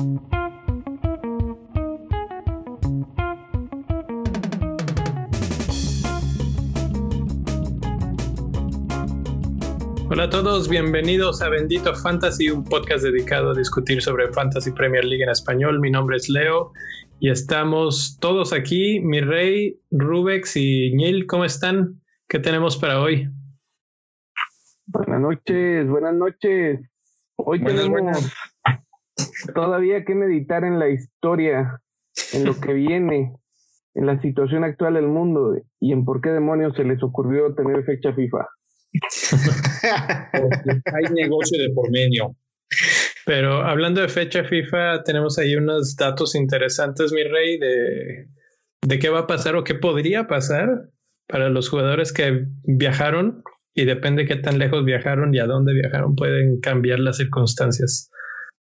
Hola a todos, bienvenidos a Bendito Fantasy, un podcast dedicado a discutir sobre Fantasy Premier League en español. Mi nombre es Leo y estamos todos aquí, mi rey, Rubex y Neil, ¿cómo están? ¿Qué tenemos para hoy? Buenas noches, buenas noches. Hoy tenemos todavía que meditar en la historia, en lo que viene, en la situación actual del mundo y en por qué demonios se les ocurrió tener fecha FIFA. hay negocio de por medio. Pero hablando de fecha FIFA, tenemos ahí unos datos interesantes, mi rey, de, de qué va a pasar o qué podría pasar para los jugadores que viajaron y depende qué tan lejos viajaron y a dónde viajaron, pueden cambiar las circunstancias.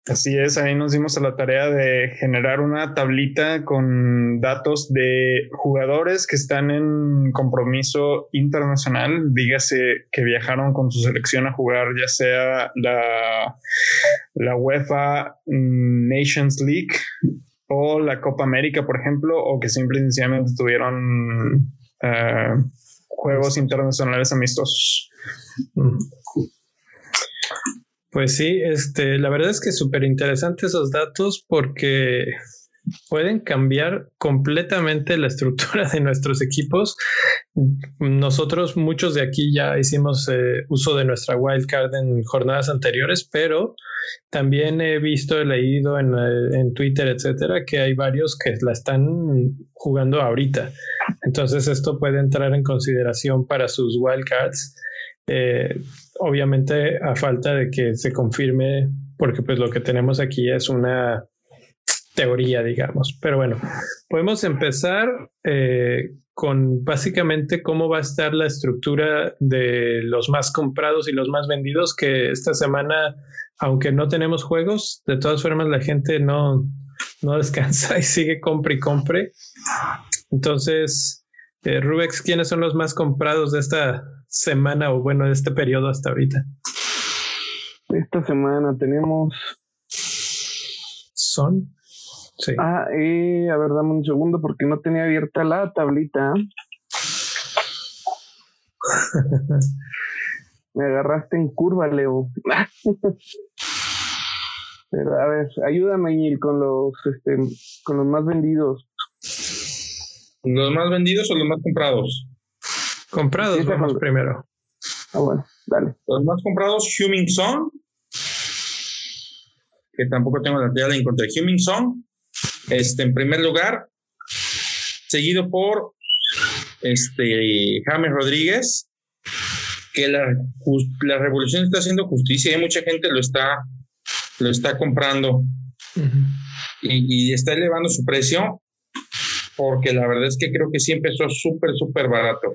Así es, ahí nos dimos a la tarea de generar una tablita con datos de jugadores que están en compromiso internacional, dígase que viajaron con su selección a jugar ya sea la, la UEFA Nations League o la Copa América, por ejemplo, o que simplemente tuvieron eh, juegos internacionales amistosos. Pues sí, este, la verdad es que súper interesante esos datos porque pueden cambiar completamente la estructura de nuestros equipos. Nosotros, muchos de aquí ya hicimos eh, uso de nuestra wildcard en jornadas anteriores, pero también he visto, he leído en, eh, en Twitter, etcétera, que hay varios que la están jugando ahorita. Entonces, esto puede entrar en consideración para sus wildcards. Eh, obviamente a falta de que se confirme, porque pues lo que tenemos aquí es una teoría, digamos. Pero bueno, podemos empezar eh, con básicamente cómo va a estar la estructura de los más comprados y los más vendidos, que esta semana, aunque no tenemos juegos, de todas formas la gente no, no descansa y sigue compre y compre. Entonces, eh, Rubex, ¿quiénes son los más comprados de esta semana o bueno, de este periodo hasta ahorita? Esta semana tenemos. ¿Son? Sí. Ah, eh, a ver, dame un segundo porque no tenía abierta la tablita. Me agarraste en curva, Leo. Pero, a ver, ayúdame, con los, este, con los más vendidos. ¿Los más vendidos o los más comprados? Comprados, vamos primero. Ah, bueno, dale. Los más comprados, Huming Song, que tampoco tengo la contra de Huming Song. Este, en primer lugar, seguido por este, James Rodríguez, que la, la revolución está haciendo justicia y mucha gente lo está, lo está comprando y, y, está elevando su precio porque la verdad es que creo que sí empezó súper, súper barato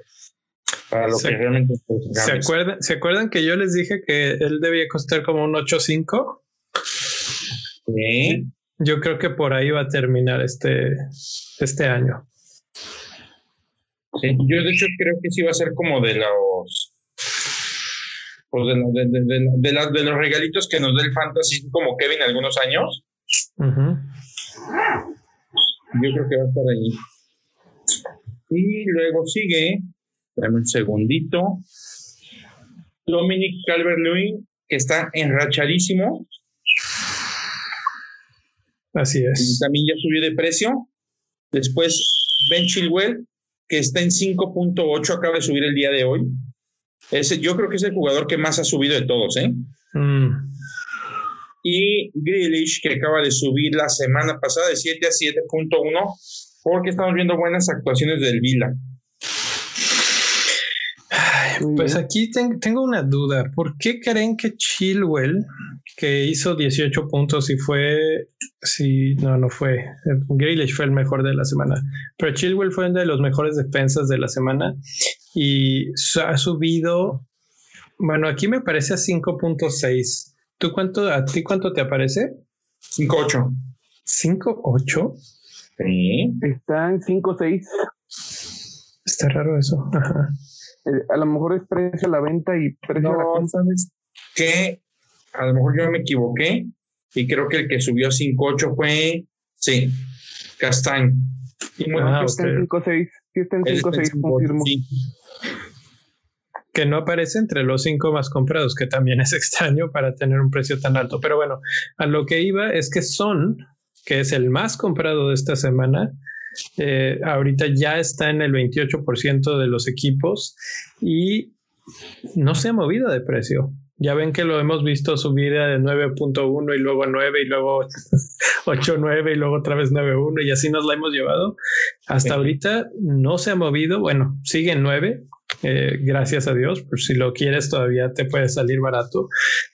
para lo que realmente ¿se acuerdan, ¿Se acuerdan que yo les dije que él debía costar como un 8.5? Sí. Yo creo que por ahí va a terminar este, este año. Sí, yo de hecho creo que sí va a ser como de los pues de, de, de, de, los regalitos que nos da el fantasy como Kevin algunos años. Yo creo que va a estar ahí. Y luego sigue Dame un segundito. Dominic Calvert-Lewin, que está enrachadísimo. Así es. también ya subió de precio. Después, Ben Chilwell, que está en 5.8, acaba de subir el día de hoy. Ese, yo creo que es el jugador que más ha subido de todos, ¿eh? Mm. Y Grealish, que acaba de subir la semana pasada de 7 a 7.1, porque estamos viendo buenas actuaciones del Vila. Pues aquí tengo una duda. ¿Por qué creen que Chilwell, que hizo 18 puntos y fue, sí, no, no fue, Grealish fue el mejor de la semana, pero Chilwell fue una de los mejores defensas de la semana y ha subido, bueno, aquí me parece a 5.6. ¿Tú cuánto, a ti cuánto te aparece? 5.8. ¿5.8? Sí. Está en 5.6. Está raro eso. Ajá. Eh, a lo mejor es precio a la venta y precio a la ¿Sabes qué? A lo mejor yo me equivoqué. y creo que el que subió a 5.8 fue, sí, Castañ. Y bueno, ah, está en 5.6, sí está en 5.6, confirmo. Que no aparece entre los cinco más comprados, que también es extraño para tener un precio tan alto. Pero bueno, a lo que iba es que Son, que es el más comprado de esta semana, eh, ahorita ya está en el 28% de los equipos y no se ha movido de precio. Ya ven que lo hemos visto subir de 9.1 y luego a 9 y luego 8.9 y luego otra vez 9.1 y así nos la hemos llevado. Hasta ahorita no se ha movido. Bueno, sigue en 9. Eh, gracias a Dios, por si lo quieres todavía te puede salir barato.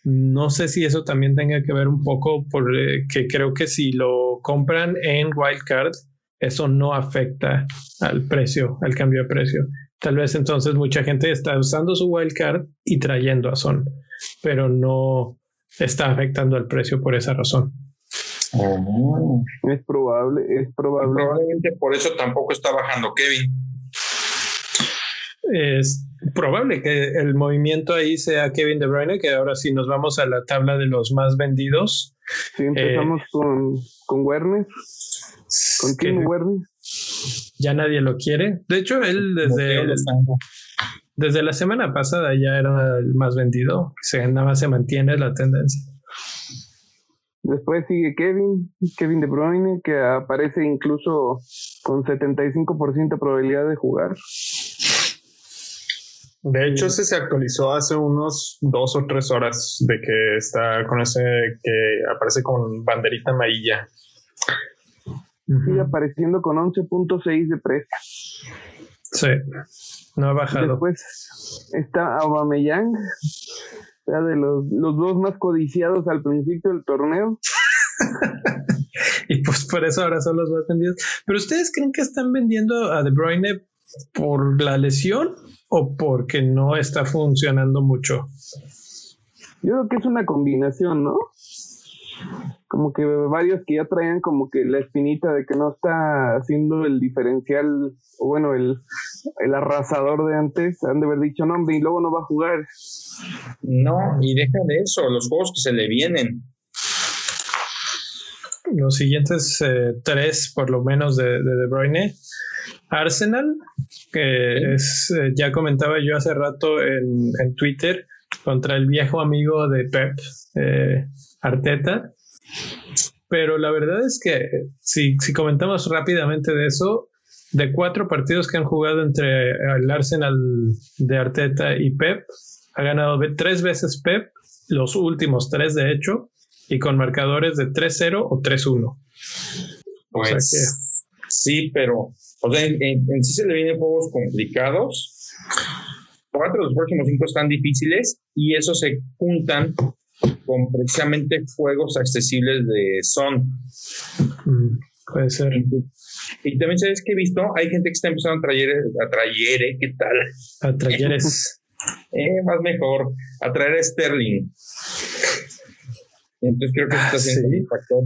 No sé si eso también tenga que ver un poco porque creo que si lo compran en Wildcard, eso no afecta al precio, al cambio de precio. Tal vez entonces mucha gente está usando su wildcard y trayendo a Son, pero no está afectando al precio por esa razón. Oh. Es probable, es probable. Probablemente por eso tampoco está bajando Kevin. Es probable que el movimiento ahí sea Kevin De Bruyne, que ahora sí nos vamos a la tabla de los más vendidos. Sí, empezamos eh, con, con Werner. Con Kim Werner ya nadie lo quiere. De hecho, él desde, desde la semana pasada ya era el más vendido. Se, nada más se mantiene la tendencia. Después sigue Kevin, Kevin De Bruyne, que aparece incluso con 75% de probabilidad de jugar. De hecho, ese se actualizó hace unos dos o tres horas de que está con ese que aparece con banderita amarilla sigue apareciendo con 11.6 de precio. Sí, no ha bajado. Después está Aubameyang, sea, de los, los dos más codiciados al principio del torneo. y pues por eso ahora son los más vendidos. Pero ustedes creen que están vendiendo a De Bruyne por la lesión o porque no está funcionando mucho? Yo creo que es una combinación, ¿no? como que varios que ya traían como que la espinita de que no está haciendo el diferencial, o bueno, el, el arrasador de antes, han de haber dicho, no, hombre, y luego no va a jugar. No, y deja de eso, los juegos que se le vienen. Los siguientes eh, tres, por lo menos, de, de De Bruyne. Arsenal, que es, eh, ya comentaba yo hace rato en, en, Twitter, contra el viejo amigo de Pep, eh, Arteta pero la verdad es que si, si comentamos rápidamente de eso, de cuatro partidos que han jugado entre el Arsenal de Arteta y Pep, ha ganado tres veces Pep, los últimos tres de hecho, y con marcadores de 3-0 o 3-1. Pues sí, pero en, sí se le vienen juegos complicados. Cuatro de los próximos cinco están difíciles y eso se juntan con precisamente juegos accesibles de Son. Mm, puede ser. Y, también sabes que he visto, hay gente que está empezando a traer, a traer, ¿eh? ¿qué tal? A trayeres. eh, más mejor, a traer a Sterling. Entonces creo que está ah, siendo un factor.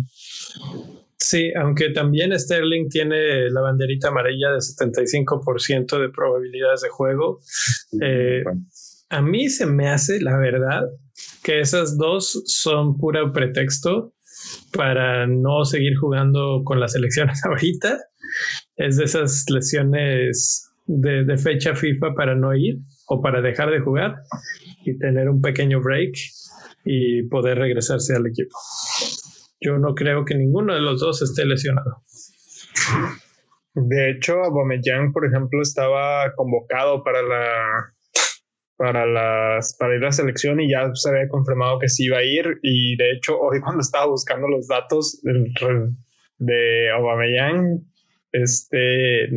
Sí, aunque también Sterling tiene la banderita amarilla de 75% de probabilidades de juego. Eh, a mí se me hace, la verdad, que esas dos son pura pretexto para no seguir jugando con las selecciones ahorita. Es de esas lesiones de, fecha FIFA para no ir o para dejar de jugar y tener un pequeño break y poder regresarse al equipo. Yo no creo que ninguno de los dos esté lesionado. De hecho, Aubameyang, por ejemplo, estaba convocado para la para las para ir a la selección y ya se había confirmado que sí iba a ir. Y de hecho hoy cuando estaba buscando los datos de Aubameyang este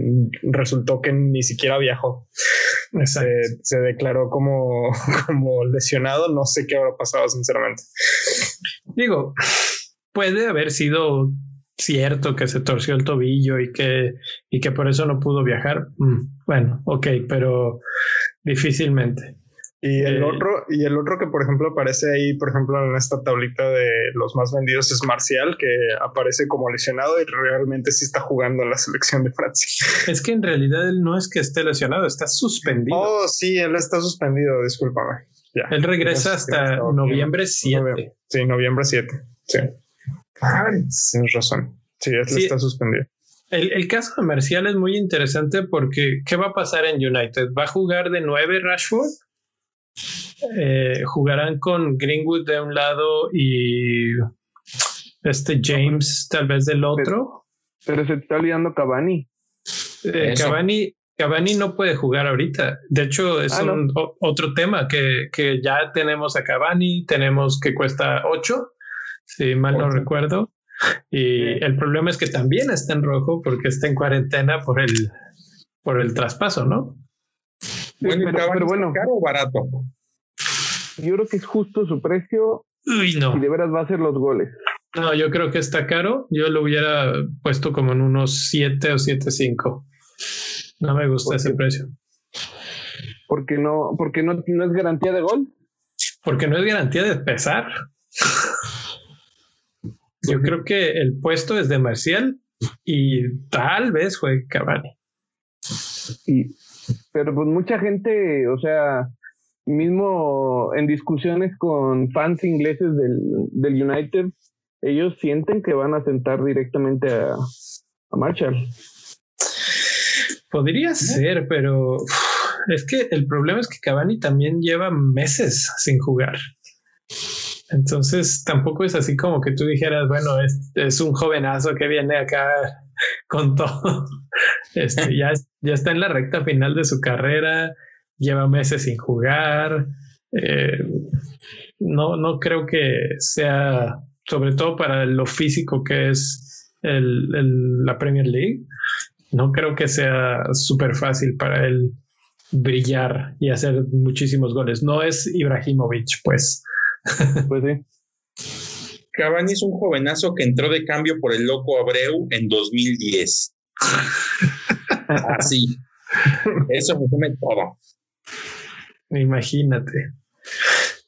resultó que ni siquiera viajó. Se, se, declaró como, como lesionado. No sé qué habrá pasado sinceramente. Digo puede haber sido cierto que se torció el tobillo y que y que por eso no pudo viajar mm, bueno ok pero Difícilmente. Y el eh, otro, y el otro que por ejemplo aparece ahí, por ejemplo, en esta tablita de los más vendidos es Marcial, que aparece como lesionado y realmente sí está jugando en la selección de Francia. Es que en realidad él no es que esté lesionado, está suspendido. Oh, sí, él está suspendido, discúlpame. Él regresa hasta noviembre 7. sí, noviembre 7. Sí. Tienes razón. Sí, está suspendido. El, el, caso de Marcial es muy interesante porque ¿qué va a pasar en United? ¿Va a jugar de nueve Rashford? Eh, ¿Jugarán con Greenwood de un lado y este James tal vez del otro? Pero, se está olvidando Cavani. Eh, Cavani. Cavani no puede jugar ahorita. De hecho, es ah, un, otro tema que, que, ya tenemos a Cavani, tenemos que cuesta 8, si mal no recuerdo. Y el problema es que también está en rojo porque está en cuarentena por el, por el traspaso, ¿no? Bueno, pero, bueno, caro o barato. Yo creo que es justo su precio. Uy, no. Y de veras va a ser los goles. No, yo creo que está caro. Yo lo hubiera puesto como en unos 7 o 7.5. No me gusta ese precio. Porque no, porque no, no es garantía de gol. Porque no es garantía de pesar. Yo creo que el puesto es de Marcial y tal vez juegue Cavani. Y, pero pues mucha gente, o sea, mismo en discusiones con fans ingleses del, del United, ellos sienten que van a sentar directamente a, a Marshall. Podría ser, pero es que el problema es que Cavani también lleva meses sin jugar. Entonces tampoco es así como que tú dijeras, bueno, es, es un jovenazo que viene acá con todo. Este, ya, ya está en la recta final de su carrera, lleva meses sin jugar. Eh, no, no creo que sea, sobre todo para lo físico que es el, la Premier League, no creo que sea súper fácil para él brillar y hacer muchísimos goles. No es Ibrahimovic, pues. Pues sí. Cavani es un jovenazo que entró de cambio por el loco Abreu en 2010. Así. Eso resume todo. Imagínate.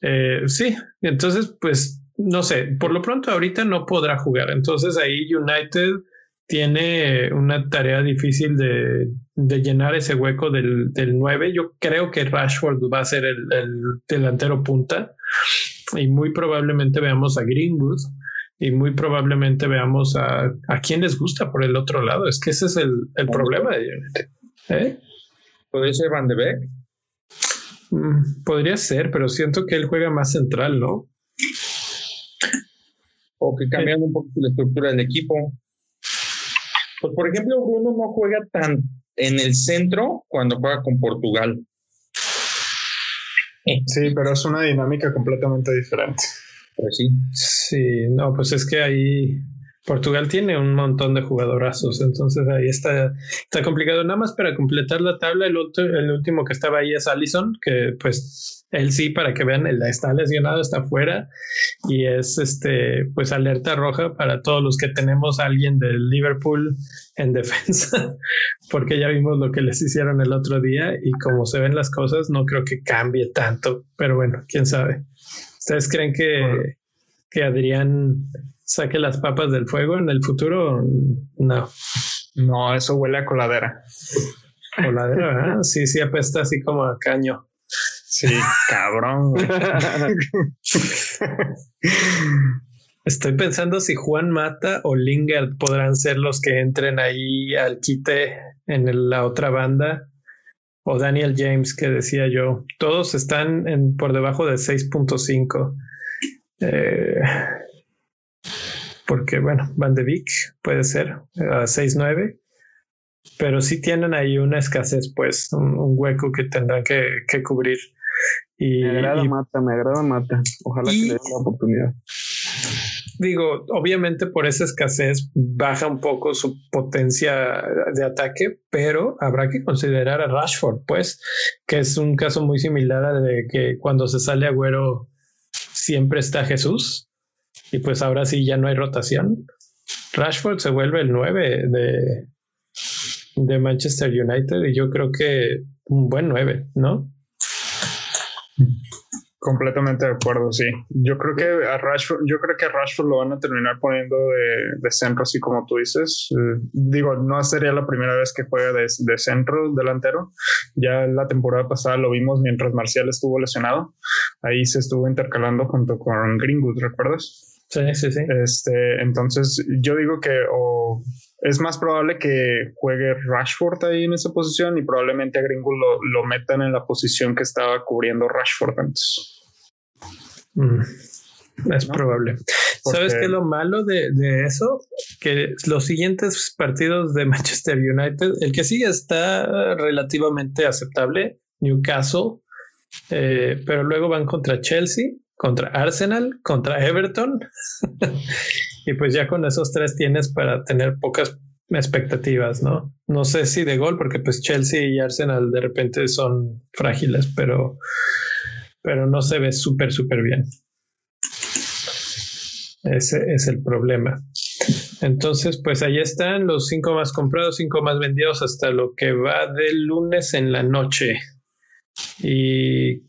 Eh, sí, entonces, pues, no sé, por lo pronto ahorita no podrá jugar. Entonces ahí United tiene una tarea difícil de, llenar ese hueco del, del 9. Yo creo que Rashford va a ser el, delantero punta y muy probablemente veamos a Greenwood y muy probablemente veamos a, a quién les gusta por el otro lado. Es que ese es el, el problema. ¿Eh? ¿Podría ser Van de Beek? Mm, podría ser, pero siento que él juega más central, ¿no? O que cambiando un poco la estructura del equipo. Pues, por ejemplo, Bruno no juega tan en el centro cuando juega con Portugal. Sí, pero es una dinámica completamente diferente. Pues sí. Sí, no, pues es que ahí Portugal tiene un montón de jugadorazos, entonces ahí está, está complicado. Nada más para completar la tabla, el, el último que estaba ahí es Allison, que pues él sí, para que vean, él está lesionado, está fuera y es este, pues alerta roja para todos los que tenemos a alguien del Liverpool en defensa, porque ya vimos lo que les hicieron el otro día y como se ven las cosas, no creo que cambie tanto, pero bueno, quién sabe. ¿Ustedes creen que, que Adrián saque las papas del fuego en el futuro, no. No, eso huele a coladera. Coladera, Sí, sí, apesta así como a caño. Sí, cabrón. Estoy pensando si Juan Mata o Lingard podrán ser los que entren ahí al quite en la otra banda. O Daniel James, que decía yo. Todos están en, por debajo de 6.5. Eh, porque bueno, Van de Vic puede ser a 6-9, pero sí tienen ahí una escasez, pues, un, hueco que tendrán que, cubrir. Y, me agrada Mata, me agrada Mata. Ojalá que le den la oportunidad. Digo, obviamente por esa escasez baja un poco su potencia de ataque, pero habrá que considerar a Rashford, pues, que es un caso muy similar a de que cuando se sale Agüero siempre está Jesús y pues ahora sí ya no hay rotación. Rashford se vuelve el 9 de, de Manchester United y yo creo que un buen 9, ¿no? Completamente de acuerdo, sí. Yo creo que a Rashford, yo creo que a Rashford lo van a terminar poniendo de, centro, así como tú dices. Eh, digo, no sería la primera vez que juega de, de, centro delantero. Ya la temporada pasada lo vimos mientras Marcial estuvo lesionado. Ahí se estuvo intercalando junto con Greenwood, ¿recuerdas? Sí, sí, sí. Este, entonces, yo digo que o es más probable que juegue Rashford ahí en esa posición y probablemente a Gringo lo, lo metan en la posición que estaba cubriendo Rashford antes. Mm, es probable. ¿Sabes qué es lo malo de, de, eso? Que los siguientes partidos de Manchester United, el que sigue está relativamente aceptable, Newcastle, eh, pero luego van contra Chelsea, contra Arsenal, contra Everton. y pues ya con esos tres tienes para tener pocas expectativas, ¿no? No sé si de gol, porque pues Chelsea y Arsenal de repente son frágiles, pero, pero no se ve súper, súper bien. Ese es el problema. Entonces, pues ahí están los cinco más comprados, cinco más vendidos hasta lo que va del lunes en la noche. Y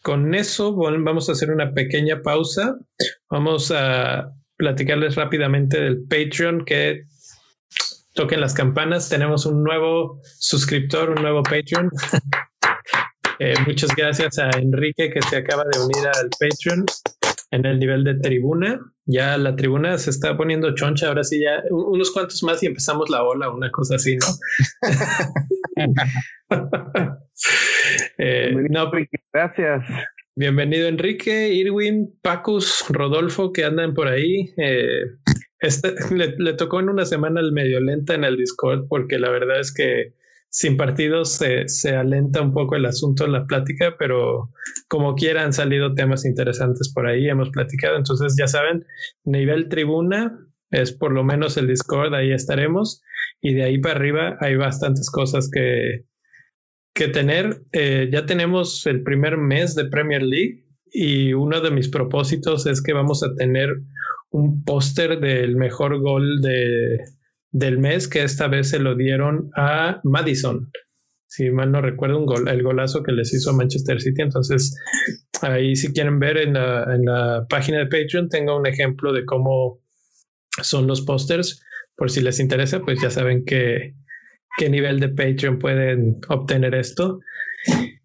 con eso vamos a hacer una pequeña pausa. Vamos a platicarles rápidamente del Patreon que toquen las campanas. Tenemos un nuevo suscriptor, un nuevo Patreon. Eh, muchas gracias a Enrique que se acaba de unir al Patreon en el nivel de tribuna. Ya la tribuna se está poniendo choncha. Ahora sí, ya unos cuantos más y empezamos la ola, una cosa así, ¿no? eh, no, gracias. Bienvenido Enrique, Irwin, Pacus, Rodolfo que andan por ahí. Eh, este, le, tocó en una semana el medio lenta en el Discord porque la verdad es que sin partidos se, se alenta un poco el asunto en la plática, pero como quiera han salido temas interesantes por ahí, hemos platicado, entonces ya saben, nivel tribuna es por lo menos el Discord, ahí estaremos y de ahí para arriba hay bastantes cosas que, que tener. Eh, ya tenemos el primer mes de Premier League y uno de mis propósitos es que vamos a tener un póster del mejor gol de, del mes que esta vez se lo dieron a Madison. Si mal no recuerdo, un gol, el golazo que les hizo a Manchester City. Entonces, ahí si quieren ver en la, en la página de Patreon, tengo un ejemplo de cómo son los pósters. Por si les interesa, pues ya saben que qué nivel de Patreon pueden obtener esto.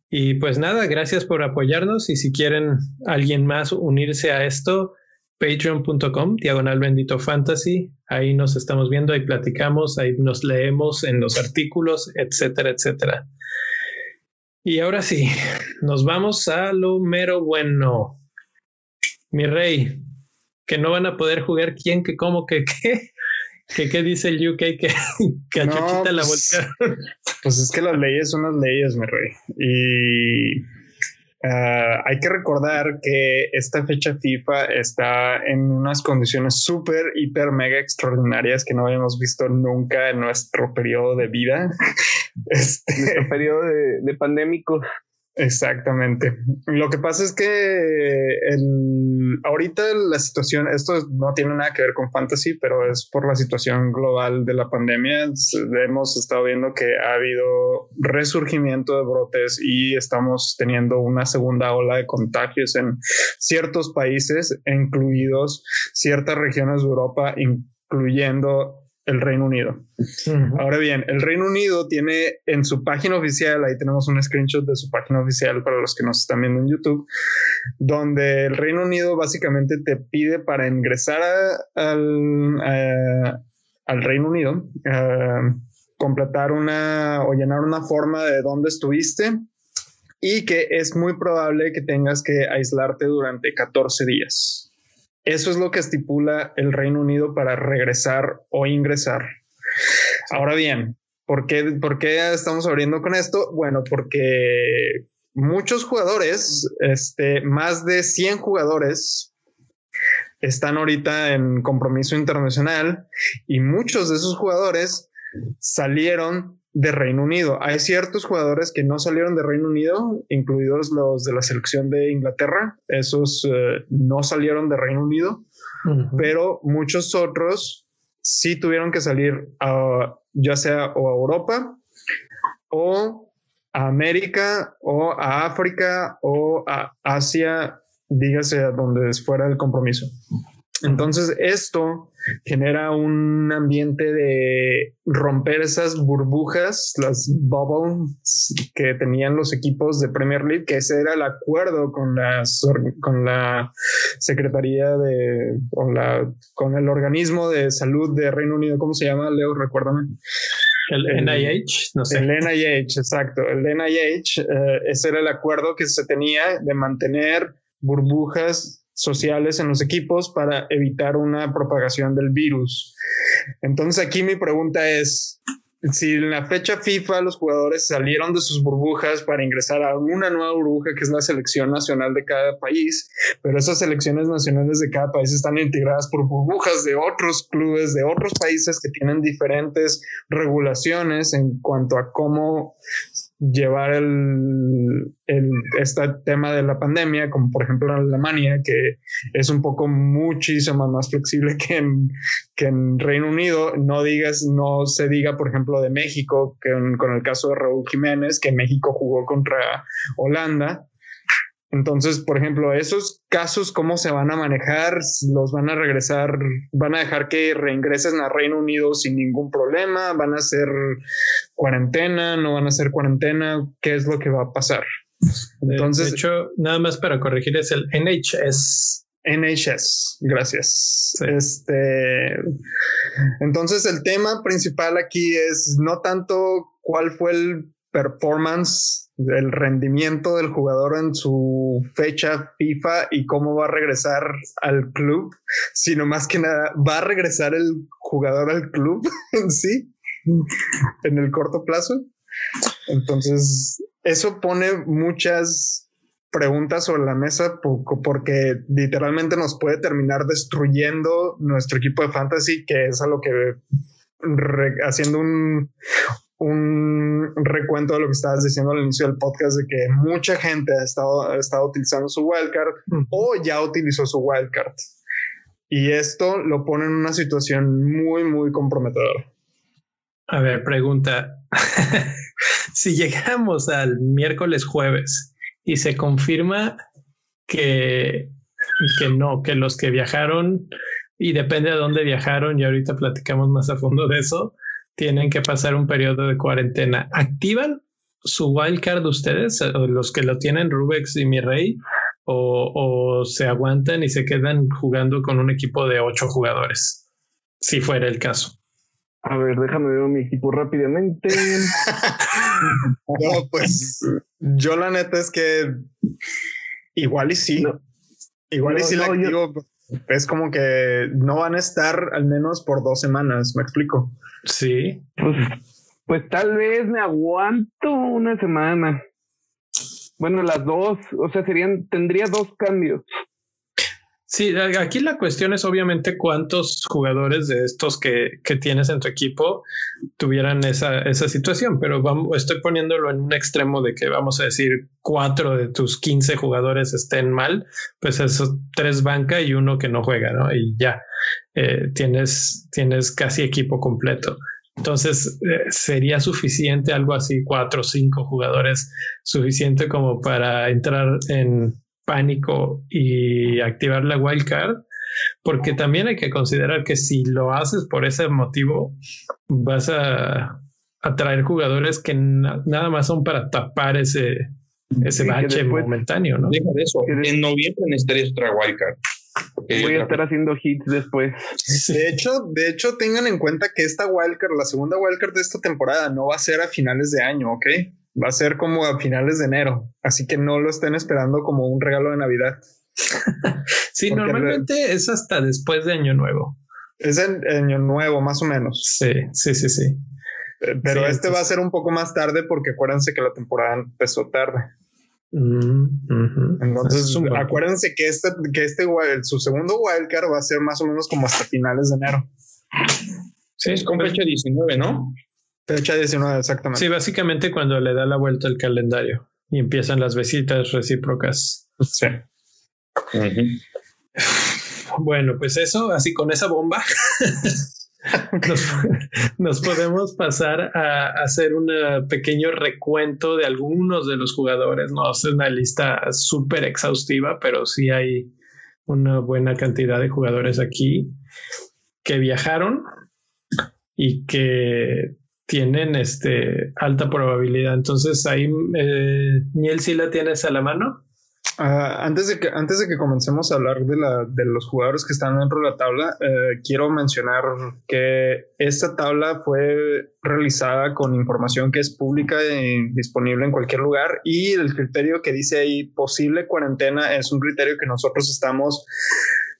Y pues nada, gracias por apoyarnos y si quieren alguien más unirse a esto, patreon.com, diagonal bendito fantasy, ahí nos estamos viendo, ahí platicamos, ahí nos leemos en los artículos, etcétera, etcétera. Y ahora sí, nos vamos a lo mero bueno. Mi rey, que no van a poder jugar quién, que cómo, que qué. ¿Qué, dice el UK que, que a Chuchita la pues, Pues es que las leyes son las leyes, mi rey. Y ah, hay que recordar que esta fecha FIFA está en unas condiciones súper, hiper, mega extraordinarias que no habíamos visto nunca en nuestro periodo de vida. Este... Nuestro periodo de, de pandémicos. Exactamente. Lo que pasa es que el, ahorita la situación, esto no tiene nada que ver con fantasy, pero es por la situación global de la pandemia. Hemos estado viendo que ha habido resurgimiento de brotes y estamos teniendo una segunda ola de contagios en ciertos países, incluidos ciertas regiones de Europa, incluyendo el Reino Unido. Ahora bien, el Reino Unido tiene en su página oficial, ahí tenemos un screenshot de su página oficial para los que nos están viendo en YouTube, donde el Reino Unido básicamente te pide para ingresar al, al Reino Unido, completar una o llenar una forma de dónde estuviste y que es muy probable que tengas que aislarte durante 14 días. Eso es lo que estipula el Reino Unido para regresar o ingresar. Ahora bien, ¿por qué, ¿por qué estamos abriendo con esto? Bueno, porque muchos jugadores, este, más de 100 jugadores, están ahorita en compromiso internacional y muchos de esos jugadores salieron de Reino Unido. Hay ciertos jugadores que no salieron de Reino Unido, incluidos los de la selección de Inglaterra. Esos eh, no salieron de Reino Unido, pero muchos otros sí tuvieron que salir a, ya sea o a Europa o a América o a África o a Asia, dígase a donde fuera el compromiso. Entonces, esto genera un ambiente de romper esas burbujas, las bubbles que tenían los equipos de Premier League, que ese era el acuerdo con, las, con la Secretaría de, con, la, con el organismo de salud de Reino Unido, ¿cómo se llama, Leo? Recuérdame. El NIH, no sé. El NIH, exacto. El NIH, eh, ese era el acuerdo que se tenía de mantener burbujas sociales en los equipos para evitar una propagación del virus. Entonces aquí mi pregunta es, si en la fecha FIFA los jugadores salieron de sus burbujas para ingresar a una nueva burbuja que es la selección nacional de cada país, pero esas selecciones nacionales de cada país están integradas por burbujas de otros clubes de otros países que tienen diferentes regulaciones en cuanto a cómo llevar el, el, este tema de la pandemia, como por ejemplo en Alemania, que es un poco muchísimo más flexible que en, que en Reino Unido. No digas, no se diga, por ejemplo, de México, que con el caso de Raúl Jiménez, que México jugó contra Holanda entonces, por ejemplo, esos casos, ¿cómo se van a manejar? ¿Los van a regresar? ¿Van a dejar que reingresen a Reino Unido sin ningún problema? ¿Van a hacer cuarentena? ¿No van a hacer cuarentena? ¿Qué es lo que va a pasar? Entonces, de hecho, nada más para corregir, es el NHS. NHS, gracias. Este, entonces el tema principal aquí es no tanto cuál fue el performance el rendimiento del jugador en su fecha FIFA y cómo va a regresar al club, sino más que nada, ¿va a regresar el jugador al club en sí en el corto plazo? Entonces, eso pone muchas preguntas sobre la mesa porque literalmente nos puede terminar destruyendo nuestro equipo de fantasy, que es a lo que haciendo un, un recuento de lo que estabas diciendo al inicio del podcast de que mucha gente ha estado, ha estado utilizando su wildcard o ya utilizó su wildcard. Y esto lo pone en una situación muy, muy comprometedora. A ver, pregunta. si llegamos al miércoles jueves y se confirma que, que no, que los que viajaron, y depende de dónde viajaron, y ahorita platicamos más a fondo de eso, tienen que pasar un periodo de cuarentena. ¿Activan su wildcard ustedes, los que lo tienen, Rubex y mi rey, o, se aguantan y se quedan jugando con un equipo de ocho jugadores, si fuera el caso? A ver, déjame ver mi equipo rápidamente. no, pues yo la neta es que igual y sí. Igual y sí la activo. Es como que no van a estar al menos por dos semanas, me explico. Sí. Pues, pues tal vez me aguanto una semana. Bueno, las dos, o sea, serían, tendría dos cambios. Sí, aquí la cuestión es obviamente cuántos jugadores de estos que, que tienes en tu equipo tuvieran esa, esa situación, pero vamos, estoy poniéndolo en un extremo de que vamos a decir cuatro de tus 15 jugadores estén mal, pues esos tres banca y uno que no juega, ¿no? Y ya eh, tienes, tienes casi equipo completo. Entonces, eh, sería suficiente algo así, cuatro o cinco jugadores, suficiente como para entrar en pánico y activar la wildcard, porque también hay que considerar que si lo haces por ese motivo, vas a atraer jugadores que nada más son para tapar ese, ese bache momentáneo, ¿no? Deja de eso. En noviembre necesitarías otra wildcard. Voy a estar haciendo hits después. De hecho, de hecho, tengan en cuenta que esta wildcard, la segunda wildcard de esta temporada, no va a ser a finales de año, ¿ok? Va a ser como a finales de enero, así que no lo estén esperando como un regalo de Navidad. sí, normalmente es hasta después de Año Nuevo. Es en Año Nuevo, más o menos. Sí, sí, sí, sí. Eh, pero este va a ser un poco más tarde porque acuérdense que la temporada empezó tarde. Mm, Entonces, acuérdense que este, que este su segundo wildcard va a ser más o menos como hasta finales de enero. Sí, es con fecha 19, ¿no? Fecha 19, exactamente. Sí, básicamente cuando le da la vuelta al calendario y empiezan las visitas recíprocas. Sí. Bueno, pues eso, así con esa bomba, nos, podemos pasar a, hacer un pequeño recuento de algunos de los jugadores. No es una lista súper exhaustiva, pero sí hay una buena cantidad de jugadores aquí que viajaron y que tienen este alta probabilidad. Entonces ahí eh, Niel sí la tienes a la mano. Ah, antes, de que, antes de que comencemos a hablar de, la, de los jugadores que están dentro de la tabla, eh, quiero mencionar que esta tabla fue realizada con información que es pública y disponible en cualquier lugar y el criterio que dice ahí posible cuarentena es un criterio que nosotros estamos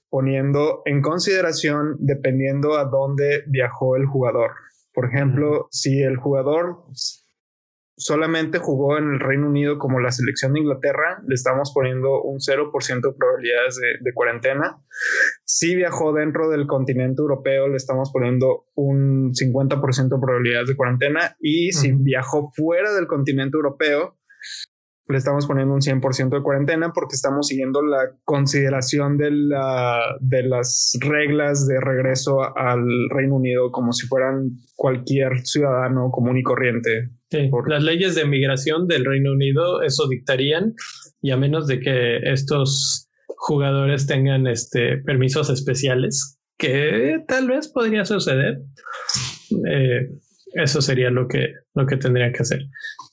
poniendo en consideración dependiendo a dónde viajó el jugador. Por ejemplo, si el jugador solamente jugó en el Reino Unido como la selección de Inglaterra, le estamos poniendo un 0% de probabilidades de, cuarentena. Si viajó dentro del continente europeo, le estamos poniendo un 50% de probabilidades de cuarentena. Y si viajó fuera del continente europeo, le estamos poniendo un 100% de cuarentena porque estamos siguiendo la consideración de, la, de las reglas de regreso al Reino Unido como si fueran cualquier ciudadano común y corriente. Por... Las leyes de migración del Reino Unido eso dictarían y a menos de que estos jugadores tengan este permisos especiales que tal vez podría suceder eh, eso sería lo que lo que tendría que hacer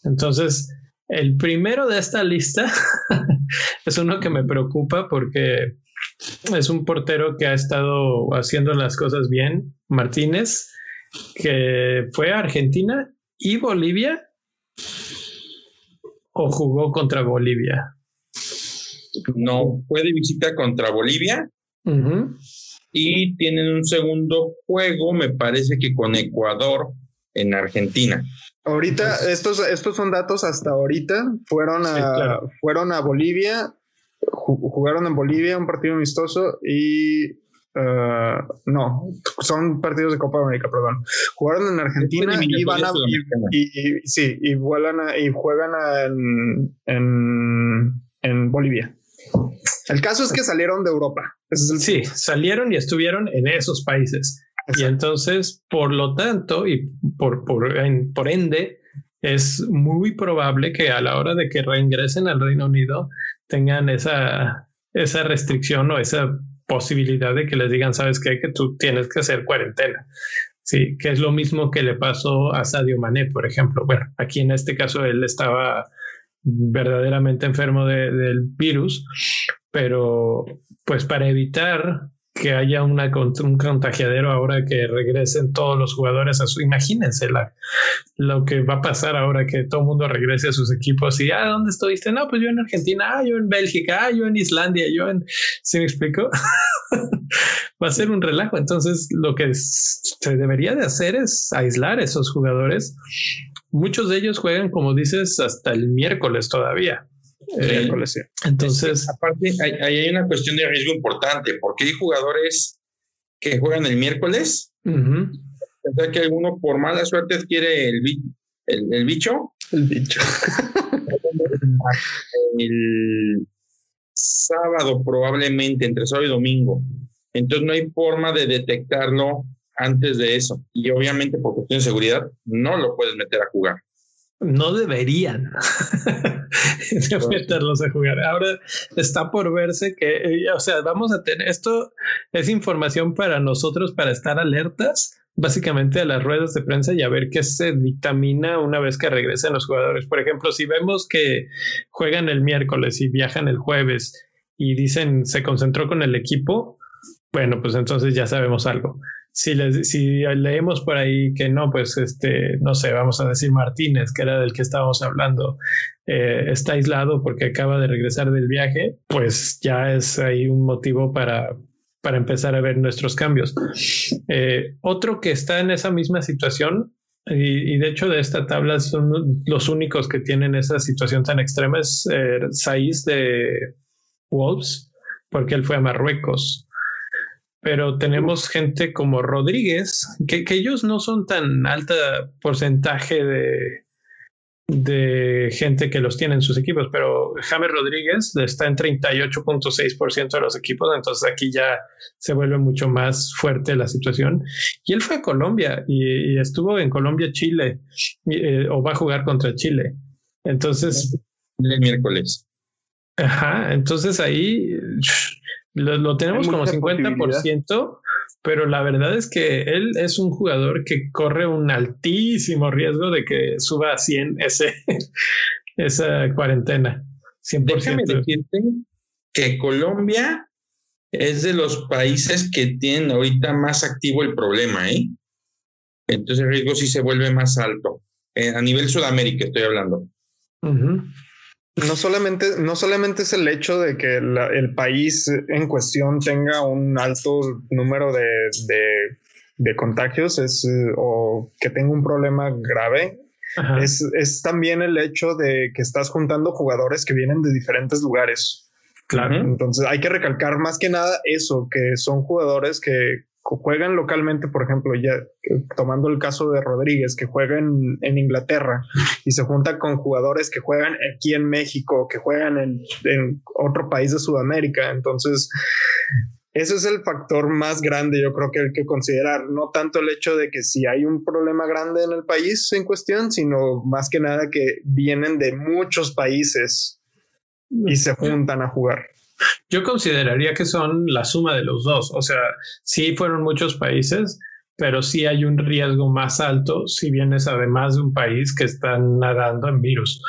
entonces el primero de esta lista es uno que me preocupa porque es un portero que ha estado haciendo las cosas bien, Martínez, que fue a Argentina y Bolivia o jugó contra Bolivia. No, fue de visita contra Bolivia y tienen un segundo juego, me parece que con Ecuador en Argentina. Ahorita, estos, estos son datos hasta ahorita. Fueron a, fueron a Bolivia, jugaron en Bolivia un partido amistoso y uh, no, son partidos de Copa América, perdón. Jugaron en Argentina y van a y, sí, y vuelan y juegan en, en, en Bolivia. El caso es que salieron de Europa. Sí, salieron y estuvieron en esos países. Y entonces, por lo tanto, y por, por, por ende, es muy probable que a la hora de que reingresen al Reino Unido tengan esa, esa restricción o esa posibilidad de que les digan, sabes qué, que tú tienes que hacer cuarentena. Sí, que es lo mismo que le pasó a Sadio Mané, por ejemplo. Bueno, aquí en este caso él estaba verdaderamente enfermo del virus, pero pues para evitar que haya una, un contagiadero ahora que regresen todos los jugadores a su. Imagínense lo que va a pasar ahora que todo el mundo regrese a sus equipos y, ah, ¿dónde estuviste? No, pues yo en Argentina, ah, yo en Bélgica, ah, yo en Islandia, yo en. ¿Se me explicó? va a ser un relajo. Entonces, lo que se debería de hacer es aislar a esos jugadores. Muchos de ellos juegan, como dices, hasta el miércoles todavía. Eh, entonces, aparte, hay, hay, una cuestión de riesgo importante, porque hay jugadores que juegan el miércoles, sea que alguno por mala suerte adquiere el, el, el bicho. El bicho. el sábado probablemente, entre sábado y domingo. Entonces no hay forma de detectarlo antes de eso. Y obviamente por cuestión de seguridad no lo puedes meter a jugar no deberían meterlos a jugar. Ahora está por verse que, eh, o sea, vamos a tener esto es información para nosotros para estar alertas básicamente a las ruedas de prensa y a ver qué se dictamina una vez que regresen los jugadores. Por ejemplo, si vemos que juegan el miércoles y viajan el jueves y dicen se concentró con el equipo, bueno, pues entonces ya sabemos algo si, si leemos por ahí que no, pues este, no sé, vamos a decir Martínez, que era del que estábamos hablando, eh, está aislado porque acaba de regresar del viaje, pues ya es ahí un motivo para, para empezar a ver nuestros cambios. Eh, otro que está en esa misma situación, y, de hecho de esta tabla son los únicos que tienen esa situación tan extrema, es eh, Saiz de Wolves, porque él fue a Marruecos pero tenemos gente como Rodríguez, que, ellos no son tan alta porcentaje de, de gente que los tiene en sus equipos, pero James Rodríguez está en 38.6% de los equipos, entonces aquí ya se vuelve mucho más fuerte la situación. Y él fue a Colombia y, estuvo en Colombia-Chile eh, o va a jugar contra Chile. Entonces... El miércoles. Ajá, entonces ahí lo, tenemos como 50%, pero la verdad es que él es un jugador que corre un altísimo riesgo de que suba a 100 ese, esa cuarentena. 100%. Déjame decirte que Colombia es de los países que tienen ahorita más activo el problema, ¿eh? Entonces el riesgo sí se vuelve más alto. Eh, a nivel Sudamérica estoy hablando. No solamente, no solamente es el hecho de que el país en cuestión tenga un alto número de, de, contagios es, o que tenga un problema grave, es, es, también el hecho de que estás juntando jugadores que vienen de diferentes lugares. Claro. Entonces hay que recalcar más que nada eso, que son jugadores que juegan localmente, por ejemplo, ya tomando el caso de Rodríguez, que juega en, Inglaterra y se junta con jugadores que juegan aquí en México, que juegan en, en otro país de Sudamérica. Entonces, ese es el factor más grande, yo creo que hay que considerar, no tanto el hecho de que si hay un problema grande en el país en cuestión, sino más que nada que vienen de muchos países y se juntan a jugar. Yo consideraría que son la suma de los dos. O sea, sí fueron muchos países, pero sí hay un riesgo más alto si vienes además de un país que está nadando en virus.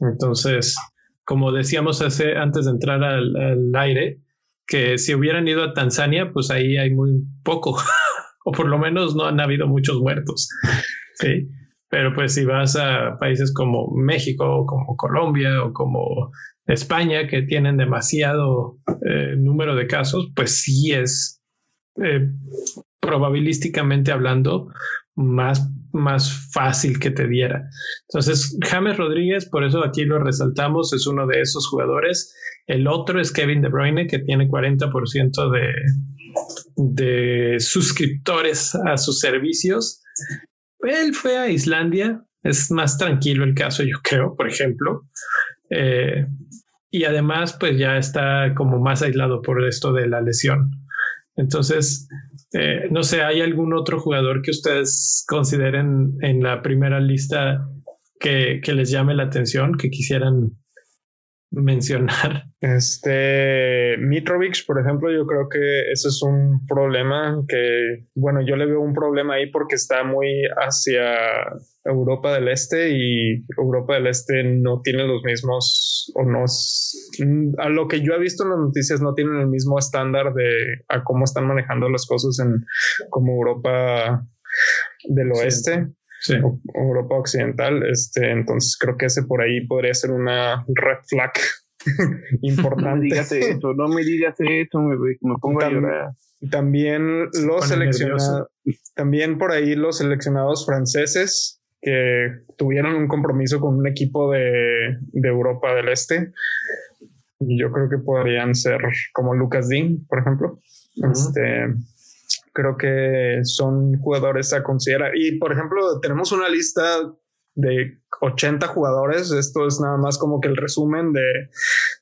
Entonces, como decíamos hace, antes de entrar al, al aire, que si hubieran ido a Tanzania, pues ahí hay muy poco, o por lo menos no han habido muchos muertos. Sí. Pero pues si vas a países como México, o como Colombia, o como España, que tienen demasiado eh, número de casos, pues sí es eh, probabilísticamente hablando más, más fácil que te diera. Entonces, James Rodríguez, por eso aquí lo resaltamos, es uno de esos jugadores. El otro es Kevin De Bruyne, que tiene 40% de, de suscriptores a sus servicios. Él fue a Islandia, es más tranquilo el caso, yo creo, por ejemplo. Eh, y además, pues ya está como más aislado por esto de la lesión. Entonces, eh, no sé, ¿hay algún otro jugador que ustedes consideren en la primera lista que, que les llame la atención, que quisieran mencionar? Este Mitrovic, por ejemplo, yo creo que ese es un problema que, bueno, yo le veo un problema ahí porque está muy hacia Europa del Este y Europa del Este no tiene los mismos o no a lo que yo he visto en las noticias no tienen el mismo estándar de a cómo están manejando las cosas en como Europa del Oeste. Europa Occidental, este, entonces creo que ese por ahí podría ser una red flag importante. no me digas eso, no me digas eso, me, pongo a llorar. También los seleccionados, también por ahí los seleccionados franceses que tuvieron un compromiso con un equipo de, de Europa del Este. Y yo creo que podrían ser como Lucas Dean, por ejemplo. Este creo que son jugadores a considerar. Y por ejemplo, tenemos una lista de 80 jugadores. Esto es nada más como que el resumen de,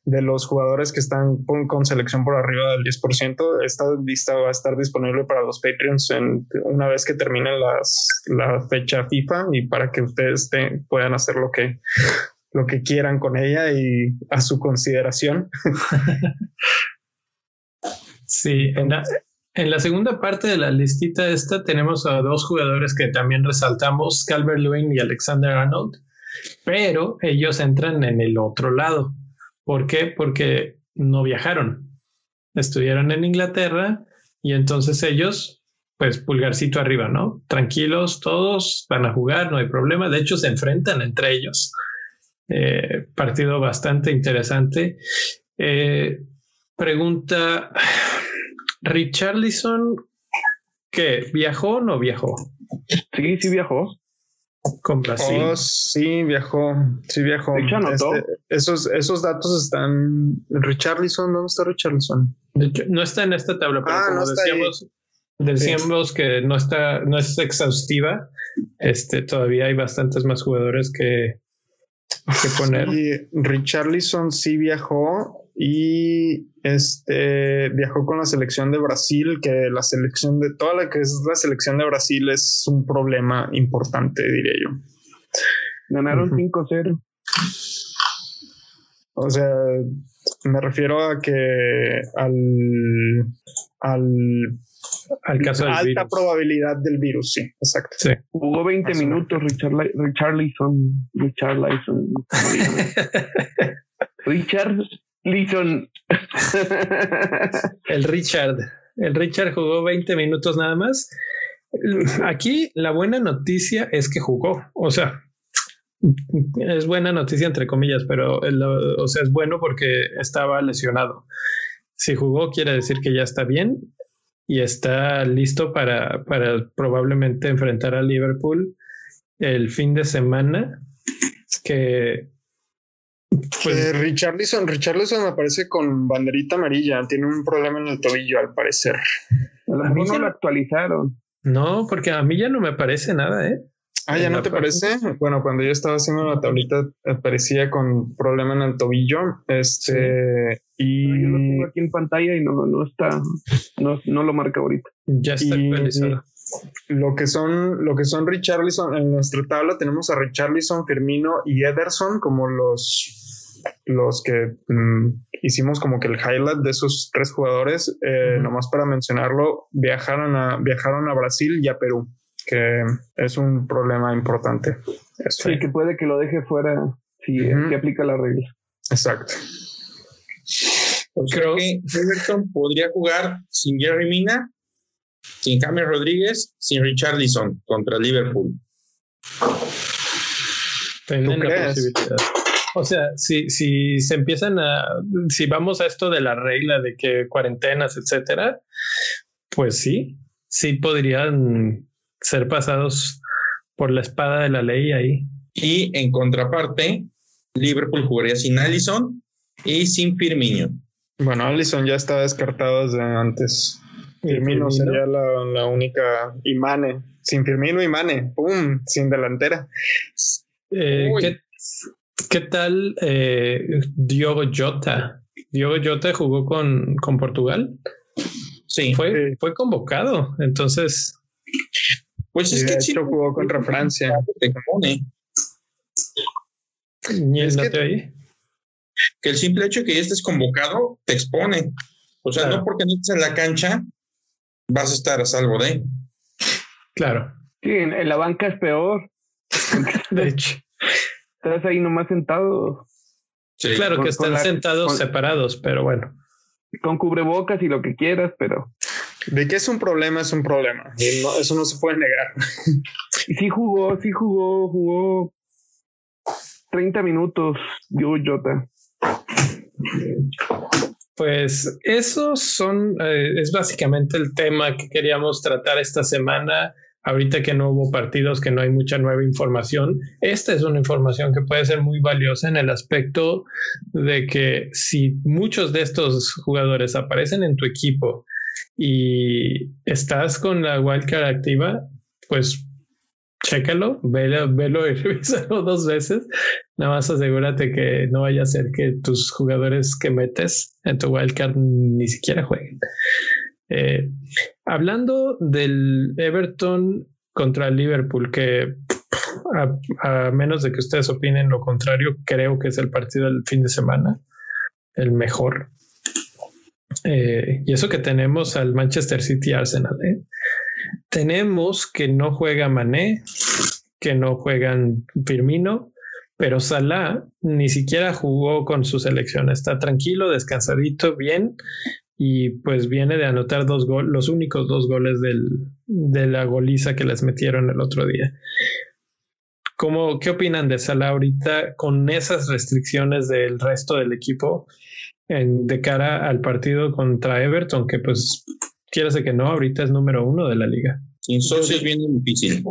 de los jugadores que están con, selección por arriba del 10%. Esta lista va a estar disponible para los Patreons una vez que termine las, la fecha FIFA y para que ustedes puedan hacer lo que, lo que quieran con ella y a su consideración. sí, en la, en la segunda parte de la listita esta tenemos a dos jugadores que también resaltamos, Calvert Lewin y Alexander Arnold, pero ellos entran en el otro lado. ¿Por qué? Porque no viajaron. Estuvieron en Inglaterra y entonces ellos, pues pulgarcito arriba, ¿no? Tranquilos, todos van a jugar, no hay problema. De hecho, se enfrentan entre ellos. Eh, partido bastante interesante. Eh, pregunta, Richarlison, ¿qué? ¿Viajó o no viajó? Sí, sí viajó. Con Brasil. Oh, sí, viajó. Sí, viajó. Este, esos, esos datos están. Richarlison, ¿dónde está Richarlison? no está en esta tabla, pero ah, como decíamos, decíamos que no está, no es exhaustiva. Este, todavía hay bastantes más jugadores que, que poner. Sí, Richarlison sí viajó y este viajó con la selección de Brasil, que la selección de toda la que es la selección de Brasil es un problema importante, diría yo. Ganaron 5-0. O sea, me refiero a que al, al al caso del alta probabilidad del virus, sí, exacto. Sí. Jugó 20 minutos Richard, Richard Leeson. Richard Leeson. Richard El Richard. El Richard jugó 20 minutos nada más. Aquí la buena noticia es que jugó. O sea, es buena noticia entre comillas, pero o sea, es bueno porque estaba lesionado. Si jugó, quiere decir que ya está bien y está listo para, para probablemente enfrentar a Liverpool el fin de semana. Que pues, Richarlison, Richarlison aparece con banderita amarilla, tiene un problema en el tobillo al parecer. A mí no lo actualizaron. No, porque a mí ya no me parece nada, ¿eh? Ah, ¿ya no te parece? Bueno, cuando yo estaba haciendo la tablita aparecía con problema en el tobillo. Este, y. yo lo tengo aquí en pantalla y no, no está, no, no lo marca ahorita. Ya está actualizado. Lo que son, lo que son Richarlison, en nuestra tabla tenemos a Richarlison, Firmino y Ederson como los, los que mm, hicimos como que el highlight de esos tres jugadores. Eh, Nomás para mencionarlo, viajaron a, viajaron a Brasil y a Perú que es un problema importante. Sí, que puede que lo deje fuera si, aplica la regla. Exacto. Creo que Everton podría jugar sin Jerry Mina, sin James Rodríguez, sin Richard Leeson contra Liverpool. O sea, si, si se empiezan a, si vamos a esto de la regla de que cuarentenas, etcétera, pues sí, sí podrían ser pasados por la espada de la ley ahí. Y en contraparte, Liverpool jugaría sin Allison y sin Firmino. Bueno, Allison ya está descartado desde antes. Firmino, sería la, única Imane. Sin Firmino, Imane. ¡Pum! Sin delantera. Eh, ¿qué, tal eh, Diogo Jota? Diogo Jota jugó con, con Portugal. Sí. Fue, fue convocado. Entonces, pues es que hecho jugó contra Francia. Te expone. es que, que el simple hecho de que ya estés convocado te expone. O sea, no porque no estés en la cancha vas a estar a salvo de. Claro. Sí, en, la banca es peor. de hecho. Estás ahí nomás sentado. Sí, claro que están sentados separados, pero bueno. Con cubrebocas y lo que quieras, pero. De que es un problema, es un problema. eso no se puede negar. Sí jugó, sí jugó, jugó 30 minutos, yo Jota. Pues esos son, eh, es básicamente el tema que queríamos tratar esta semana. Ahorita que no hubo partidos, que no hay mucha nueva información, esta es una información que puede ser muy valiosa en el aspecto de que si muchos de estos jugadores aparecen en tu equipo y estás con la wildcard activa, pues chécalo, velo, velo y revísalo dos veces. Nada más asegúrate que no vaya a ser que tus jugadores que metes en tu wildcard ni siquiera jueguen. Eh, hablando del Everton contra el Liverpool, que a, menos de que ustedes opinen lo contrario, creo que es el partido del fin de semana, el mejor. Eh, y eso que tenemos al Manchester City Arsenal. ¿eh? Tenemos que no juega Mané, que no juegan Firmino, pero Salah ni siquiera jugó con su selección. Está tranquilo, descansadito, bien. Y pues viene de anotar dos goles, los únicos dos goles del, de la goliza que les metieron el otro día. ¿Cómo, ¿Qué opinan de Salah ahorita con esas restricciones del resto del equipo? de cara al partido contra Everton, que pues quieras que no, ahorita es número uno de la liga. Sin socios viene difícil.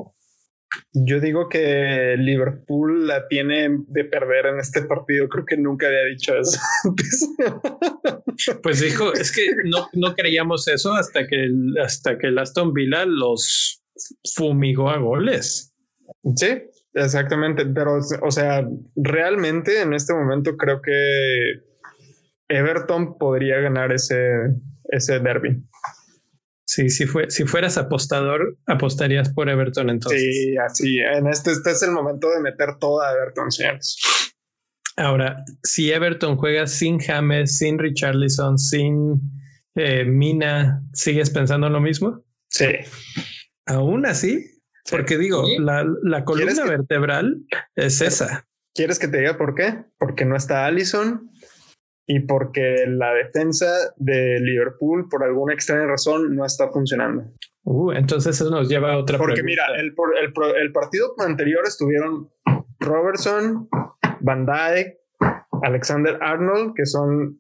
Yo digo que Liverpool la tiene de perder en este partido. Creo que nunca había dicho eso Pues dijo, es que no, no creíamos eso hasta que, hasta que el Aston Villa los fumigó a goles. Sí, exactamente. Pero, o sea, realmente en este momento creo que Everton podría ganar ese, ese derby. Sí, si, fue, si fueras apostador, apostarías por Everton entonces. Sí, así. En este, este es el momento de meter todo a Everton, señores. Ahora, si Everton juega sin James, sin Richarlison, sin eh, Mina, ¿sigues pensando lo mismo? Sí. Aún así, porque digo, la, la, columna vertebral es esa. ¿Quieres que te diga por qué? Porque no está Allison y porque la defensa de Liverpool, por alguna extraña razón, no está funcionando. Uh, entonces eso nos lleva a otra Porque mira, el, el, el, partido anterior estuvieron Robertson, Van Dyke, Alexander Arnold, que son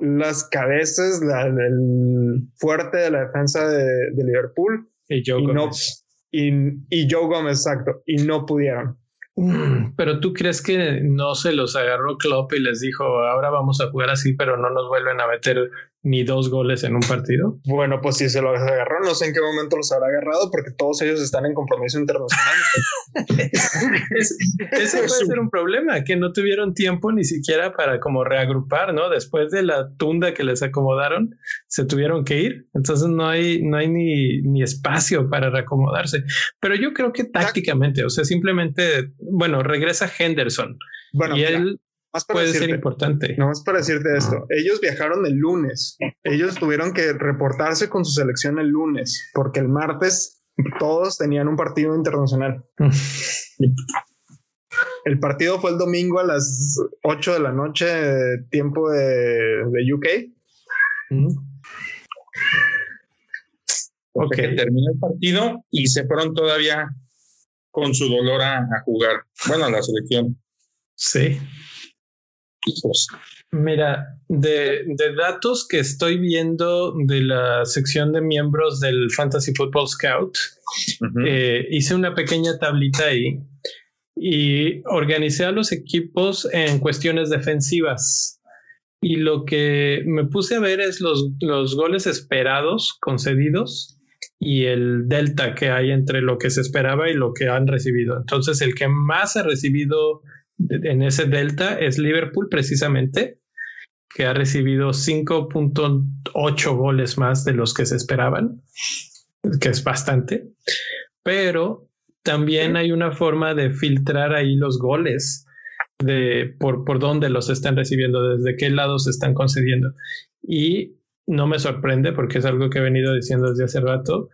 las cabezas del fuerte de la defensa de, Liverpool. Y Joe Gómez. y, y Joe Gómez, exacto. Y no pudieron. Mm, pero tú crees que no se los agarró Klopp y les dijo, ahora vamos a jugar así, pero no nos vuelven a meter ni dos goles en un partido. Bueno, pues si se lo agarró, no sé en qué momento los habrá agarrado, porque todos ellos están en compromiso internacional. ese puede ser un problema, que no tuvieron tiempo ni siquiera para como reagrupar, ¿no? Después de la tunda que les acomodaron, se tuvieron que ir. Entonces no hay, no hay ni, ni espacio para reacomodarse. Pero yo creo que tácticamente, o sea, simplemente, bueno, regresa Henderson. Bueno, y él puede ser importante. No más para decirte esto. Ellos viajaron el lunes. Ellos tuvieron que reportarse con su selección el lunes, porque el martes todos tenían un partido internacional. el partido fue el domingo a las 8 de la noche, tiempo de, UK. Ok, terminó el partido y se fueron todavía con su dolor a, a jugar. Bueno, a la selección. Sí. Mira, de, datos que estoy viendo de la sección de miembros del Fantasy Football Scout, eh, hice una pequeña tablita ahí y organicé a los equipos en cuestiones defensivas. Y lo que me puse a ver es los, los goles esperados, concedidos, y el delta que hay entre lo que se esperaba y lo que han recibido. Entonces, el que más ha recibido en ese delta es Liverpool precisamente, que ha recibido 5.8 goles más de los que se esperaban, que es bastante, pero también hay una forma de filtrar ahí los goles de por, por dónde los están recibiendo, desde qué lado se están concediendo. Y no me sorprende porque es algo que he venido diciendo desde hace rato,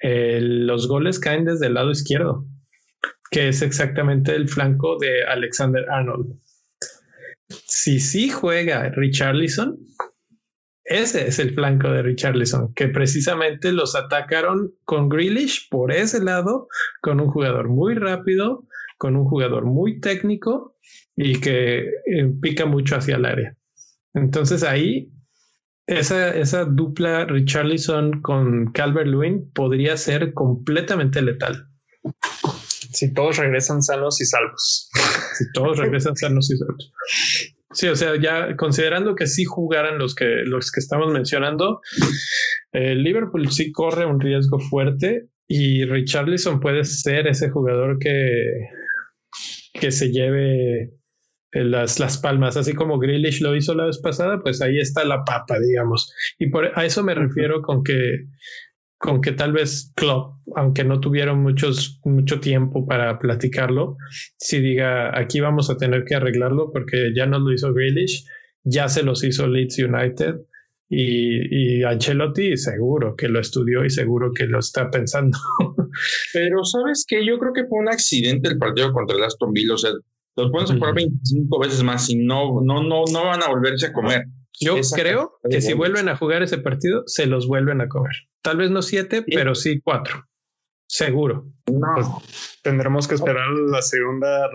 eh, los goles caen desde el lado izquierdo que es exactamente el flanco de Alexander Arnold. Si sí juega Richarlison, ese es el flanco de Richarlison, que precisamente los atacaron con Grealish por ese lado, con un jugador muy rápido, con un jugador muy técnico y que eh, pica mucho hacia el área. Entonces ahí, esa, esa dupla Richarlison con Calvert Lewin podría ser completamente letal. Si todos regresan sanos y salvos. Si todos regresan sanos y salvos. Sí, o sea, ya considerando que sí jugaran los que, los que estamos mencionando, el Liverpool sí corre un riesgo fuerte y Richarlison puede ser ese jugador que, que se lleve las, las palmas, así como Grealish lo hizo la vez pasada, pues ahí está la papa, digamos. Y por, a eso me refiero con que con que tal vez Klopp, aunque no tuvieron muchos, mucho tiempo para platicarlo, si diga aquí vamos a tener que arreglarlo porque ya no lo hizo Grealish, ya se los hizo Leeds United y, y Ancelotti seguro que lo estudió y seguro que lo está pensando. Pero sabes que yo creo que fue un accidente el partido contra el Aston Villa, o sea, los pueden jugar 25 veces más y no, no, no, no van a volverse a comer. Yo creo que si vuelven a jugar ese partido, se los vuelven a comer. Tal vez no siete, pero sí cuatro. Seguro. No. Pues, tendremos que esperar la segunda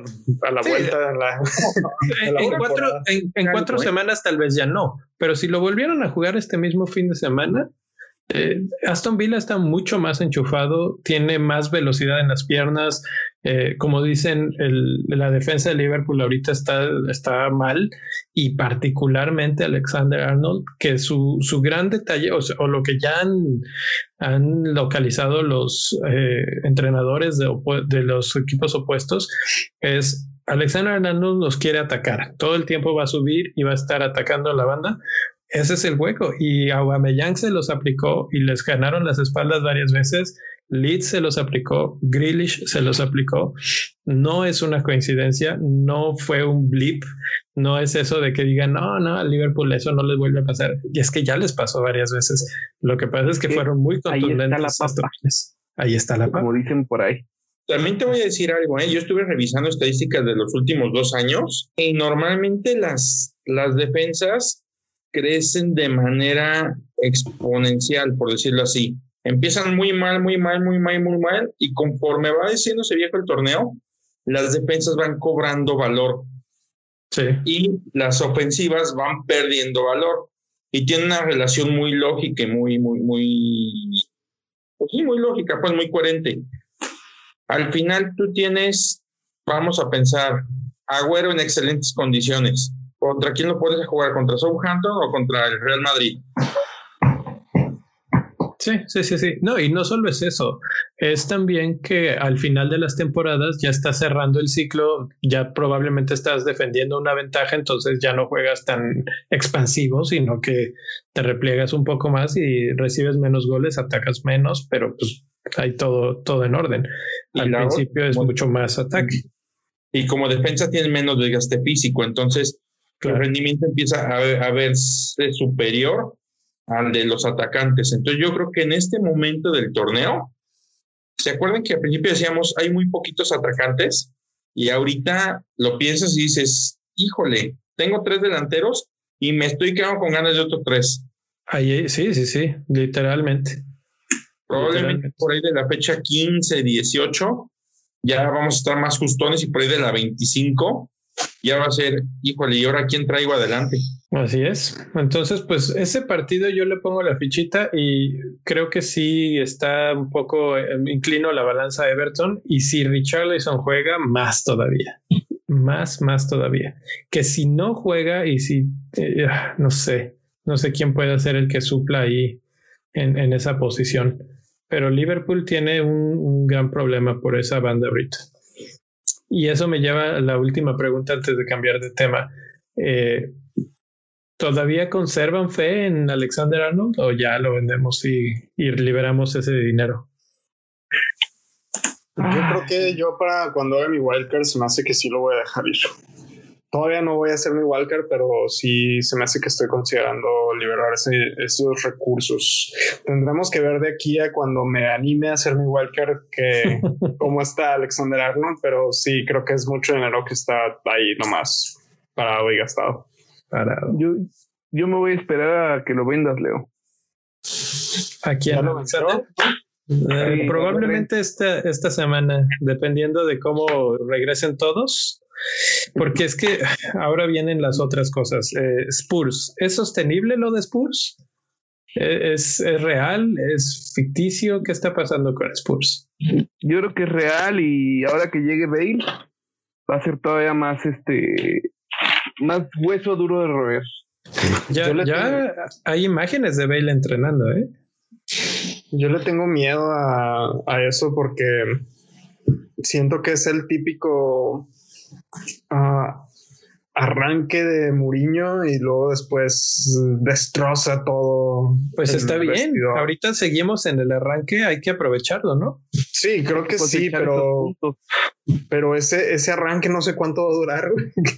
a la vuelta. En, cuatro, en cuatro semanas tal vez ya no, pero si lo volvieran a jugar este mismo fin de semana, eh, Aston Villa está mucho más enchufado, tiene más velocidad en las piernas. Eh, como dicen, la defensa de Liverpool ahorita está, está mal y particularmente Alexander Arnold, que su, su gran detalle o, lo que ya han, localizado los eh, entrenadores de, de los equipos opuestos es Alexander Arnold nos quiere atacar. Todo el tiempo va a subir y va a estar atacando a la banda, ese es el hueco. Y Aubameyang se los aplicó y les ganaron las espaldas varias veces. Leeds se los aplicó, Grealish se los aplicó. No es una coincidencia, no fue un blip, no es eso de que digan, no, no, a Liverpool eso no les vuelve a pasar. Y es que ya les pasó varias veces. Lo que pasa es que fueron muy contundentes. Ahí está la papa. Como dicen por ahí. También te voy a decir algo, ¿eh? yo estuve revisando estadísticas de los últimos dos años y normalmente las, las defensas crecen de manera exponencial, por decirlo así. Empiezan muy mal, muy mal, muy mal, muy mal y conforme va diciéndose viejo el torneo, las defensas van cobrando valor. Sí. Y las ofensivas van perdiendo valor. Y tiene una relación muy lógica y muy, muy, muy, pues sí, muy lógica, pues muy coherente. Al final tú tienes, vamos a pensar, Agüero en excelentes condiciones. ¿Contra quién lo puedes jugar? ¿Contra Southampton o contra el Real Madrid? Sí, sí, sí, sí. No, y no solo es eso, es también que al final de las temporadas ya estás cerrando el ciclo, ya probablemente estás defendiendo una ventaja, entonces ya no juegas tan expansivo, sino que te repliegas un poco más y recibes menos goles, atacas menos, pero pues hay todo, todo en orden. Al principio es mucho más ataque. Y como defensa tienes menos desgaste físico, entonces el rendimiento empieza a, a verse superior al de los atacantes. Entonces yo creo que en este momento del torneo, ¿se acuerdan que al principio decíamos hay muy poquitos atacantes? Y ahorita lo piensas y dices, híjole, tengo tres delanteros y me estoy quedando con ganas de otros tres. Ahí, sí, sí, sí, literalmente. Probablemente por ahí de la fecha 15, 18, ya vamos a estar más justones y por ahí de la 25 ya va a ser, híjole, ¿y ahora quién traigo adelante? Así es. Entonces, pues ese partido yo le pongo la fichita y creo que sí está un poco eh, inclino la balanza a Everton y si Richarlison juega, más todavía. Más, más todavía. Que si no juega y si, eh, no sé, no sé quién puede ser el que supla ahí en, en esa posición pero Liverpool tiene un, gran problema por esa banda ahorita. Y eso me lleva a la última pregunta antes de cambiar de tema. Eh, ¿Todavía conservan fe en Alexander Arnold o ya lo vendemos y, y liberamos ese dinero? Yo creo que yo para cuando haga mi wildcard se me hace que sí lo voy a dejar ir. Todavía no voy a hacer mi Walker, pero sí se me hace que estoy considerando liberar esos recursos. Tendremos que ver de aquí a cuando me anime a hacer mi Walker que cómo está Alexander Arnold, pero sí creo que es mucho dinero que está ahí nomás parado y gastado. Parado. Yo, yo me voy a esperar a que lo vendas, Leo. Aquí a lo eh, probablemente esta, esta semana, dependiendo de cómo regresen todos, porque es que ahora vienen las otras cosas. Eh, Spurs, ¿es sostenible lo de Spurs? ¿E-, ¿Es, ¿Es, real? ¿Es ficticio? ¿Qué está pasando con Spurs? Yo creo que es real y ahora que llegue Bale va a ser todavía más este más hueso duro de roer. Ya, ya hay imágenes de Bale entrenando, ¿eh? Yo le tengo miedo a, a eso porque siento que es el típico arranque de Muriño y luego después destroza todo. Pues está bien. Ahorita seguimos en el arranque, hay que aprovecharlo, ¿no? Sí, creo que sí, pero, pero ese, ese arranque no sé cuánto va a durar. no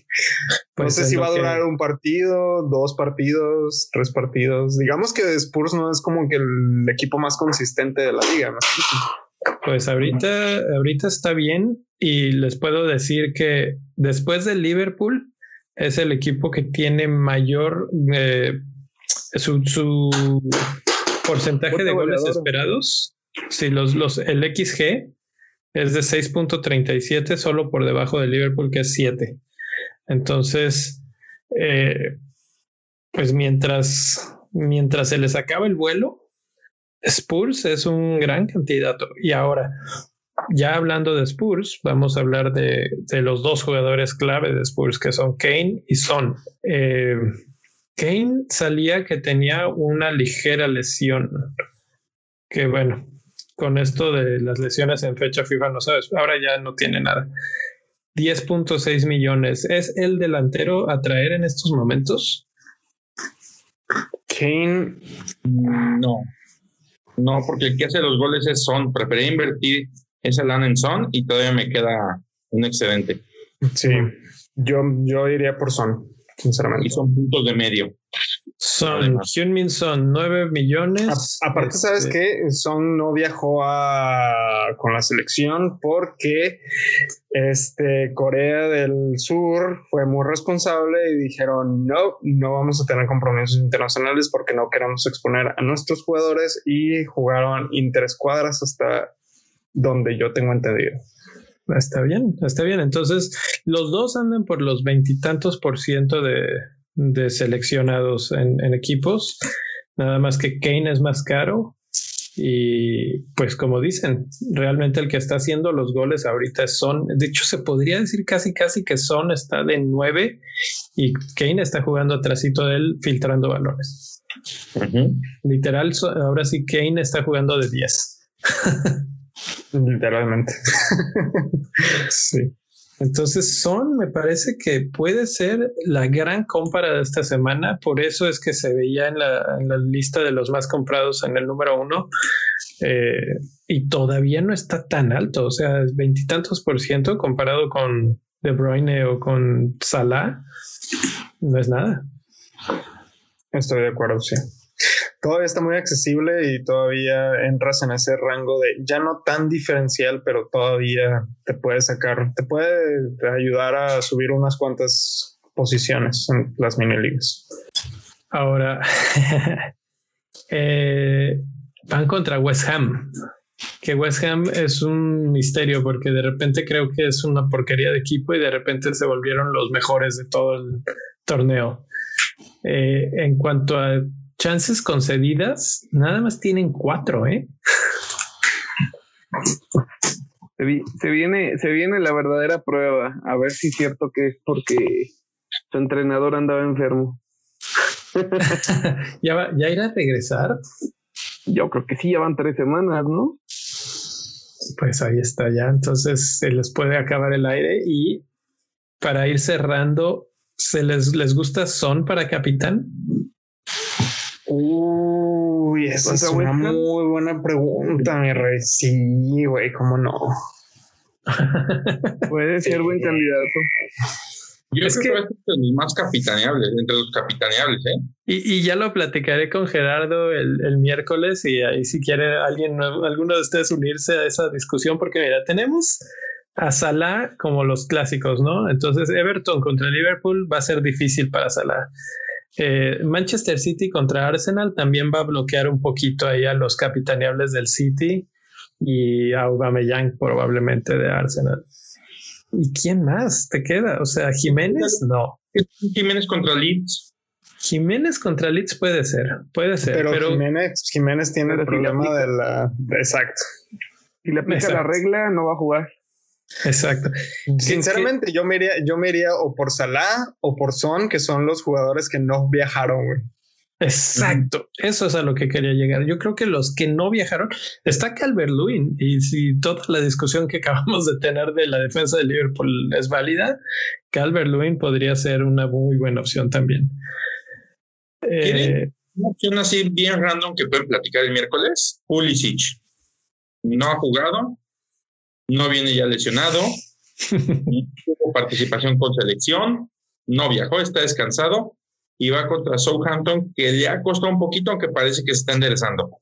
pues sé si va a durar un partido, dos partidos, tres partidos. Digamos que Spurs no es como que el equipo más consistente de la liga. ¿no? Pues ahorita, ahorita está bien y les puedo decir que después del Liverpool es el equipo que tiene mayor eh, su, su, porcentaje de goles esperados. Si los, los, el XG es de 6.37, solo por debajo del Liverpool, que es 7. Entonces, eh, pues mientras, mientras se les acaba el vuelo, Spurs es un gran candidato. Y ahora, ya hablando de Spurs, vamos a hablar de, los dos jugadores clave de Spurs, que son Kane y Son. Eh, Kane salía que tenía una ligera lesión, que bueno, con esto de las lesiones en fecha FIFA no sabes, ahora ya no tiene nada. 10.6 millones. ¿Es el delantero a traer en estos momentos? Kane, no. No, porque el que hace los goles es Son. Preferí invertir esa lana en Son y todavía me queda un excedente. Sí, yo, yo iría por Son, sinceramente. Y son puntos de medio. Son, Hyunmin Son, 9 millones. aparte, ¿sabes este qué? Son no viajó a, con la selección porque este, Corea del Sur fue muy responsable y dijeron, no, no vamos a tener compromisos internacionales porque no queremos exponer a nuestros jugadores y jugaron interescuadras hasta donde yo tengo entendido. Está bien, está bien. Entonces, los dos andan por los veintitantos por ciento de, de seleccionados en, equipos. Nada más que Kane es más caro. Y pues como dicen, realmente el que está haciendo los goles ahorita son, de hecho se podría decir casi casi que Son está de nueve y Kane está jugando atrásito de él filtrando balones. Literal, ahora sí Kane está jugando de 10. Literalmente. sí. Entonces Son me parece que puede ser la gran compra de esta semana, por eso es que se veía en la, lista de los más comprados en el número uno eh, y todavía no está tan alto, o sea, veintitantos por ciento comparado con De Bruyne o con Salah, no es nada. Estoy de acuerdo, sí todavía está muy accesible y todavía entras en ese rango de ya no tan diferencial, pero todavía te puede sacar, te puede ayudar a subir unas cuantas posiciones en las mini ligas. Ahora eh, van contra West Ham. Que West Ham es un misterio porque de repente creo que es una porquería de equipo y de repente se volvieron los mejores de todo el torneo. Eh, en cuanto a chances concedidas, nada más tienen cuatro, ¿eh? Se, viene, se viene la verdadera prueba, a ver si es cierto que es porque su entrenador andaba enfermo. ¿Ya, va, ¿Ya irá a regresar? Yo creo que sí, ya van tres semanas, ¿no? Pues ahí está ya, entonces se les puede acabar el aire y para ir cerrando, ¿se les, les gusta Son para capitán? Uy, esa es una muy buena pregunta, mi rey. Sí, güey, cómo no. Puede ser buen candidato. Yo es creo que, es el más capitaneable, entre los capitaneables, ¿eh? Y, ya lo platicaré con Gerardo el, miércoles y ahí si quiere alguien, alguno de ustedes unirse a esa discusión, porque mira, tenemos a Salah como los clásicos, ¿no? Entonces Everton contra Liverpool va a ser difícil para Salah. Eh, Manchester City contra Arsenal también va a bloquear un poquito ahí a los capitaneables del City y a Aubameyang probablemente de Arsenal. ¿Y quién más te queda? O sea, Jiménez, no. Jiménez contra Leeds. Jiménez contra Leeds puede ser, puede ser. Pero, Jiménez, tiene el problema de la... Exacto. Si le aplica la regla, no va a jugar. Exacto. Sinceramente, yo me iría, yo me iría o por Salah o por Son, que son los jugadores que no viajaron, güey. Exacto, eso es a lo que quería llegar. Yo creo que los que no viajaron está Calvert Lewin y si toda la discusión que acabamos de tener de la defensa de Liverpool es válida, Calvert Lewin podría ser una muy buena opción también. Eh, una opción así bien random que pueden platicar el miércoles. Pulisic no ha jugado, no viene ya lesionado, tuvo participación con selección, no viajó, está descansado y va contra Southampton, que le ha costado un poquito, aunque parece que se está enderezando.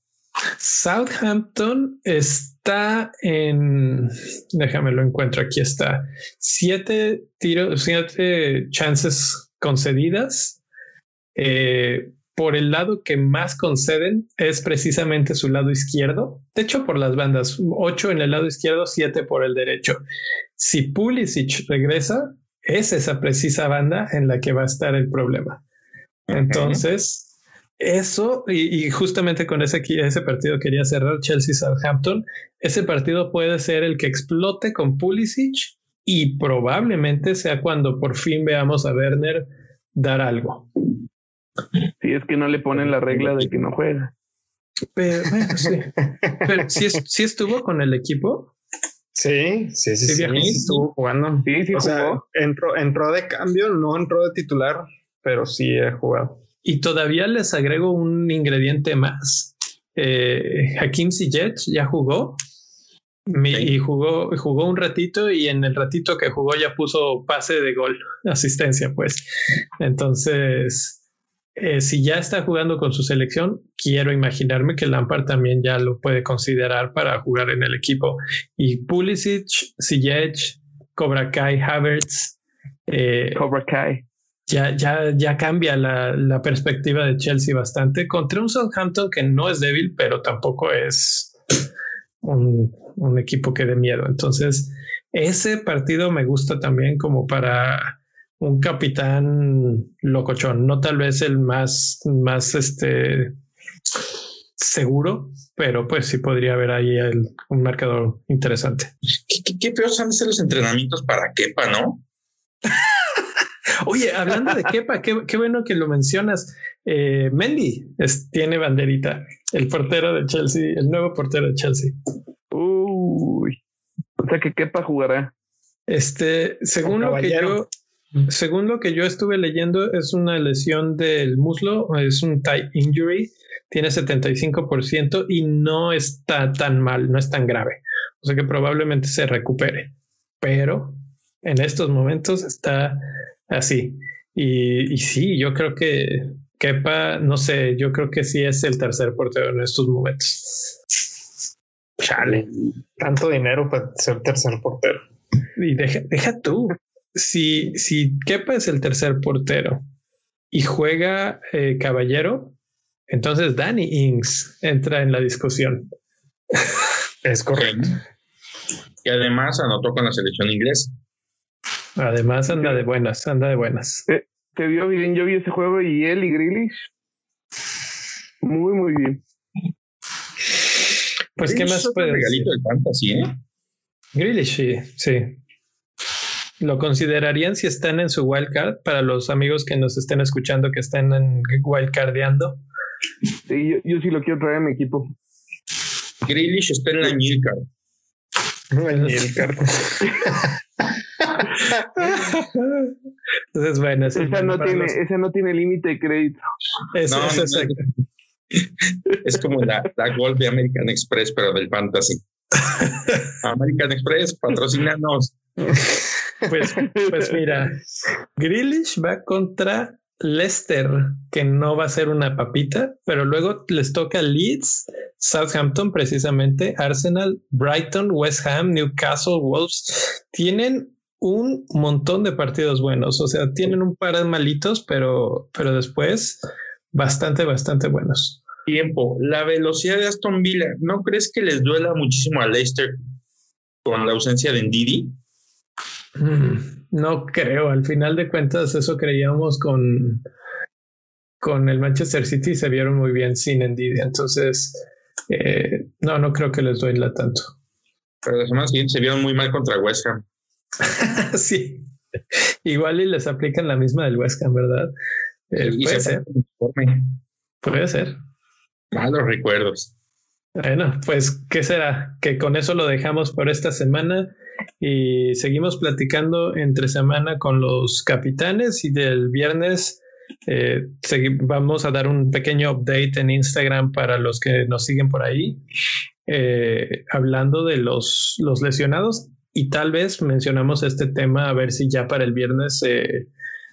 Southampton está en, déjame lo encuentro, aquí está, siete tiros, siete chances concedidas. Eh, por el lado que más conceden es precisamente su lado izquierdo. De hecho, por las bandas, ocho en el lado izquierdo, siete por el derecho. Si Pulisic regresa, es esa precisa banda en la que va a estar el problema. Entonces, eso, y, justamente con ese, ese partido quería cerrar Chelsea-Southampton, ese partido puede ser el que explote con Pulisic y probablemente sea cuando por fin veamos a Werner dar algo. Si es que no le ponen la regla de que no juega. Pero, sí. Pero si estuvo con el equipo. Sí, sí, sí, sí, estuvo jugando. Sí, sí, o sea, entró, entró de cambio, no entró de titular, pero sí he jugado. Y todavía les agrego un ingrediente más. eh, Hakim Ziyech ya jugó y jugó, jugó un ratito y en el ratito que jugó ya puso pase de gol, asistencia, pues. Entonces, eh, si ya está jugando con su selección, quiero imaginarme que Lampard también ya lo puede considerar para jugar en el equipo. Y Pulisic, Ziyech, Cobra Kai, Havertz. Eh, Cobra Kai. Ya, ya, ya cambia la, la perspectiva de Chelsea bastante contra un Southampton que no es débil, pero tampoco es un, un equipo que dé miedo. Entonces, ese partido me gusta también como para un capitán locochón, no tal vez el más, más este seguro, pero pues sí podría haber ahí un marcador interesante. ¿Qué, qué, feos han de ser los entrenamientos para Kepa, ¿no? Oye, hablando de Kepa, qué, bueno que lo mencionas. Eh, Mendy tiene banderita, el portero de Chelsea, el nuevo portero de Chelsea. Uy, o sea que Kepa jugará. Este, según lo que yo, según lo que yo estuve leyendo, es una lesión del muslo, es un tie injury, tiene 75% y no está tan mal, no es tan grave. O sea que probablemente se recupere, pero en estos momentos está así. Y, y sí, yo creo que Kepa, no sé, yo creo que sí es el tercer portero en estos momentos. Chale, tanto dinero para ser tercer portero. Y deja, deja tú, si, si Kepa es el tercer portero y juega eh, Caballero, entonces Danny Ings entra en la discusión. Es correcto. Y además anotó con la selección inglesa. Además anda de buenas, anda de buenas. Eh, te vio bien, yo vi ese juego y él y Grealish. Muy, muy bien. Pues, ¿qué más puede regalito del fantasy, ¿eh? Grealish, sí, sí. ¿Lo considerarían si están en su wildcard para los amigos que nos estén escuchando que estén en wildcardeando? Sí, yo, yo sí lo quiero traer a mi equipo. Grealish está en la. Nilcard. Entonces, bueno, esa no, tiene, esa no tiene límite de crédito. Eso, no, eso no, es como la, la Gold de American Express, pero del Fantasy. American Express, patrocinanos. Pues, pues mira, Grealish va contra Leicester, que no va a ser una papita, pero luego les toca Leeds, Southampton precisamente, Arsenal, Brighton, West Ham, Newcastle, Wolves. Tienen un montón de partidos buenos, o sea, tienen un par de malitos, pero, pero después bastante, bastante buenos. Tiempo, la velocidad de Aston Villa, ¿no crees que les duela muchísimo a Leicester con la ausencia de Ndidi? Mm, no creo, al final de cuentas eso creíamos con, con el Manchester City, se vieron muy bien sin Envidia, entonces eh, no, no creo que les duela tanto. Pero la semana siguiente se vieron muy mal contra West Ham. sí, igual y les aplican la misma del West Ham, ¿verdad? Eh, puede ser. Puede ser. Malos recuerdos. Bueno, pues, ¿qué será? Que con eso lo dejamos por esta semana y seguimos platicando entre semana con los capitanes y del viernes eh, vamos a dar un pequeño update en Instagram para los que nos siguen por ahí, eh, hablando de los, los lesionados y tal vez mencionamos este tema a ver si ya para el viernes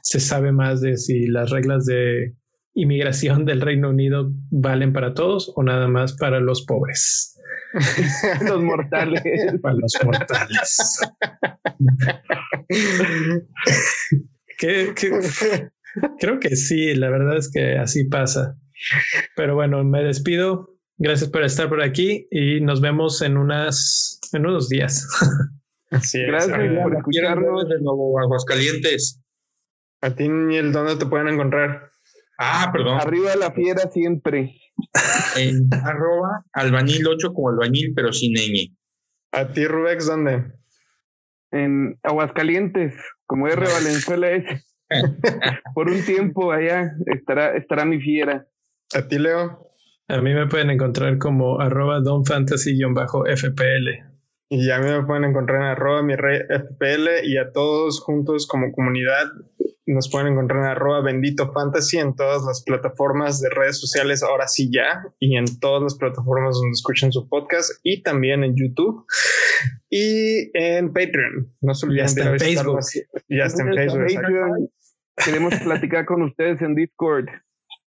se sabe más de si las reglas de inmigración del Reino Unido valen para todos o nada más para los pobres. los mortales. Para los mortales. creo que sí, la verdad es que así pasa. Pero bueno, me despido. Gracias por estar por aquí y nos vemos en unas en unos días. Así Gracias por escucharnos de nuevo, Aguascalientes. A ti, Niel, ¿dónde te pueden encontrar? Ah, perdón. Arriba de la fiera siempre. En arroba albañil 8 como albañil, pero sin ñ. ¿A ti, Rubex, dónde? En Aguascalientes, como R Valenzuela es. Por un tiempo allá estará, estará mi fiera. ¿A ti, Leo? A mí me pueden encontrar como arroba donfantasy-fpl. Y a mí me pueden encontrar en arroba mi rey FPL y a todos juntos como comunidad nos pueden encontrar en arroba bendito fantasy en todas las plataformas de redes sociales, ahora sí ya, y en todas las plataformas donde escuchen su podcast y también en YouTube y en Patreon. No se olviden de Facebook. Ya está en Facebook. Queremos platicar con ustedes en Discord.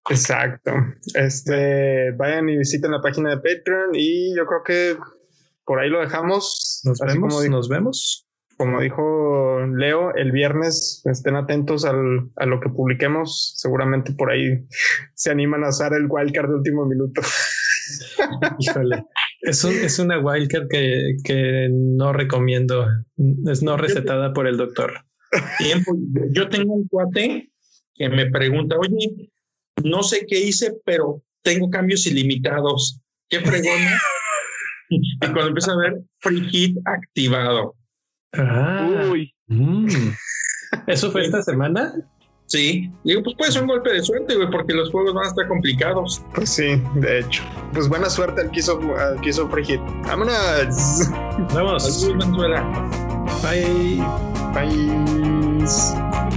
Exacto. Este, vayan y visiten la página de Patreon y yo creo que por ahí lo dejamos. Nos vemos. nos vemos. Como dijo Leo, el viernes estén atentos al, a lo que publiquemos. Seguramente por ahí se animan a usar el wildcard de último minuto. Híjole. Es, es una wildcard que, que no recomiendo. Es no recetada por el doctor. Tiempo. Yo tengo un cuate que me pregunta, oye, no sé qué hice, pero tengo cambios ilimitados. Qué fregona. y cuando empieza a ver free hit activado. Ah, Uy. Mm. ¿Eso fue esta semana? Sí, digo, pues puede ser un golpe de suerte, güey, porque los juegos van a estar complicados. Pues sí, de hecho. Pues buena suerte al que hizo, al que hizo. Vámonos. Vamos. Venezuela. Bye. Bye.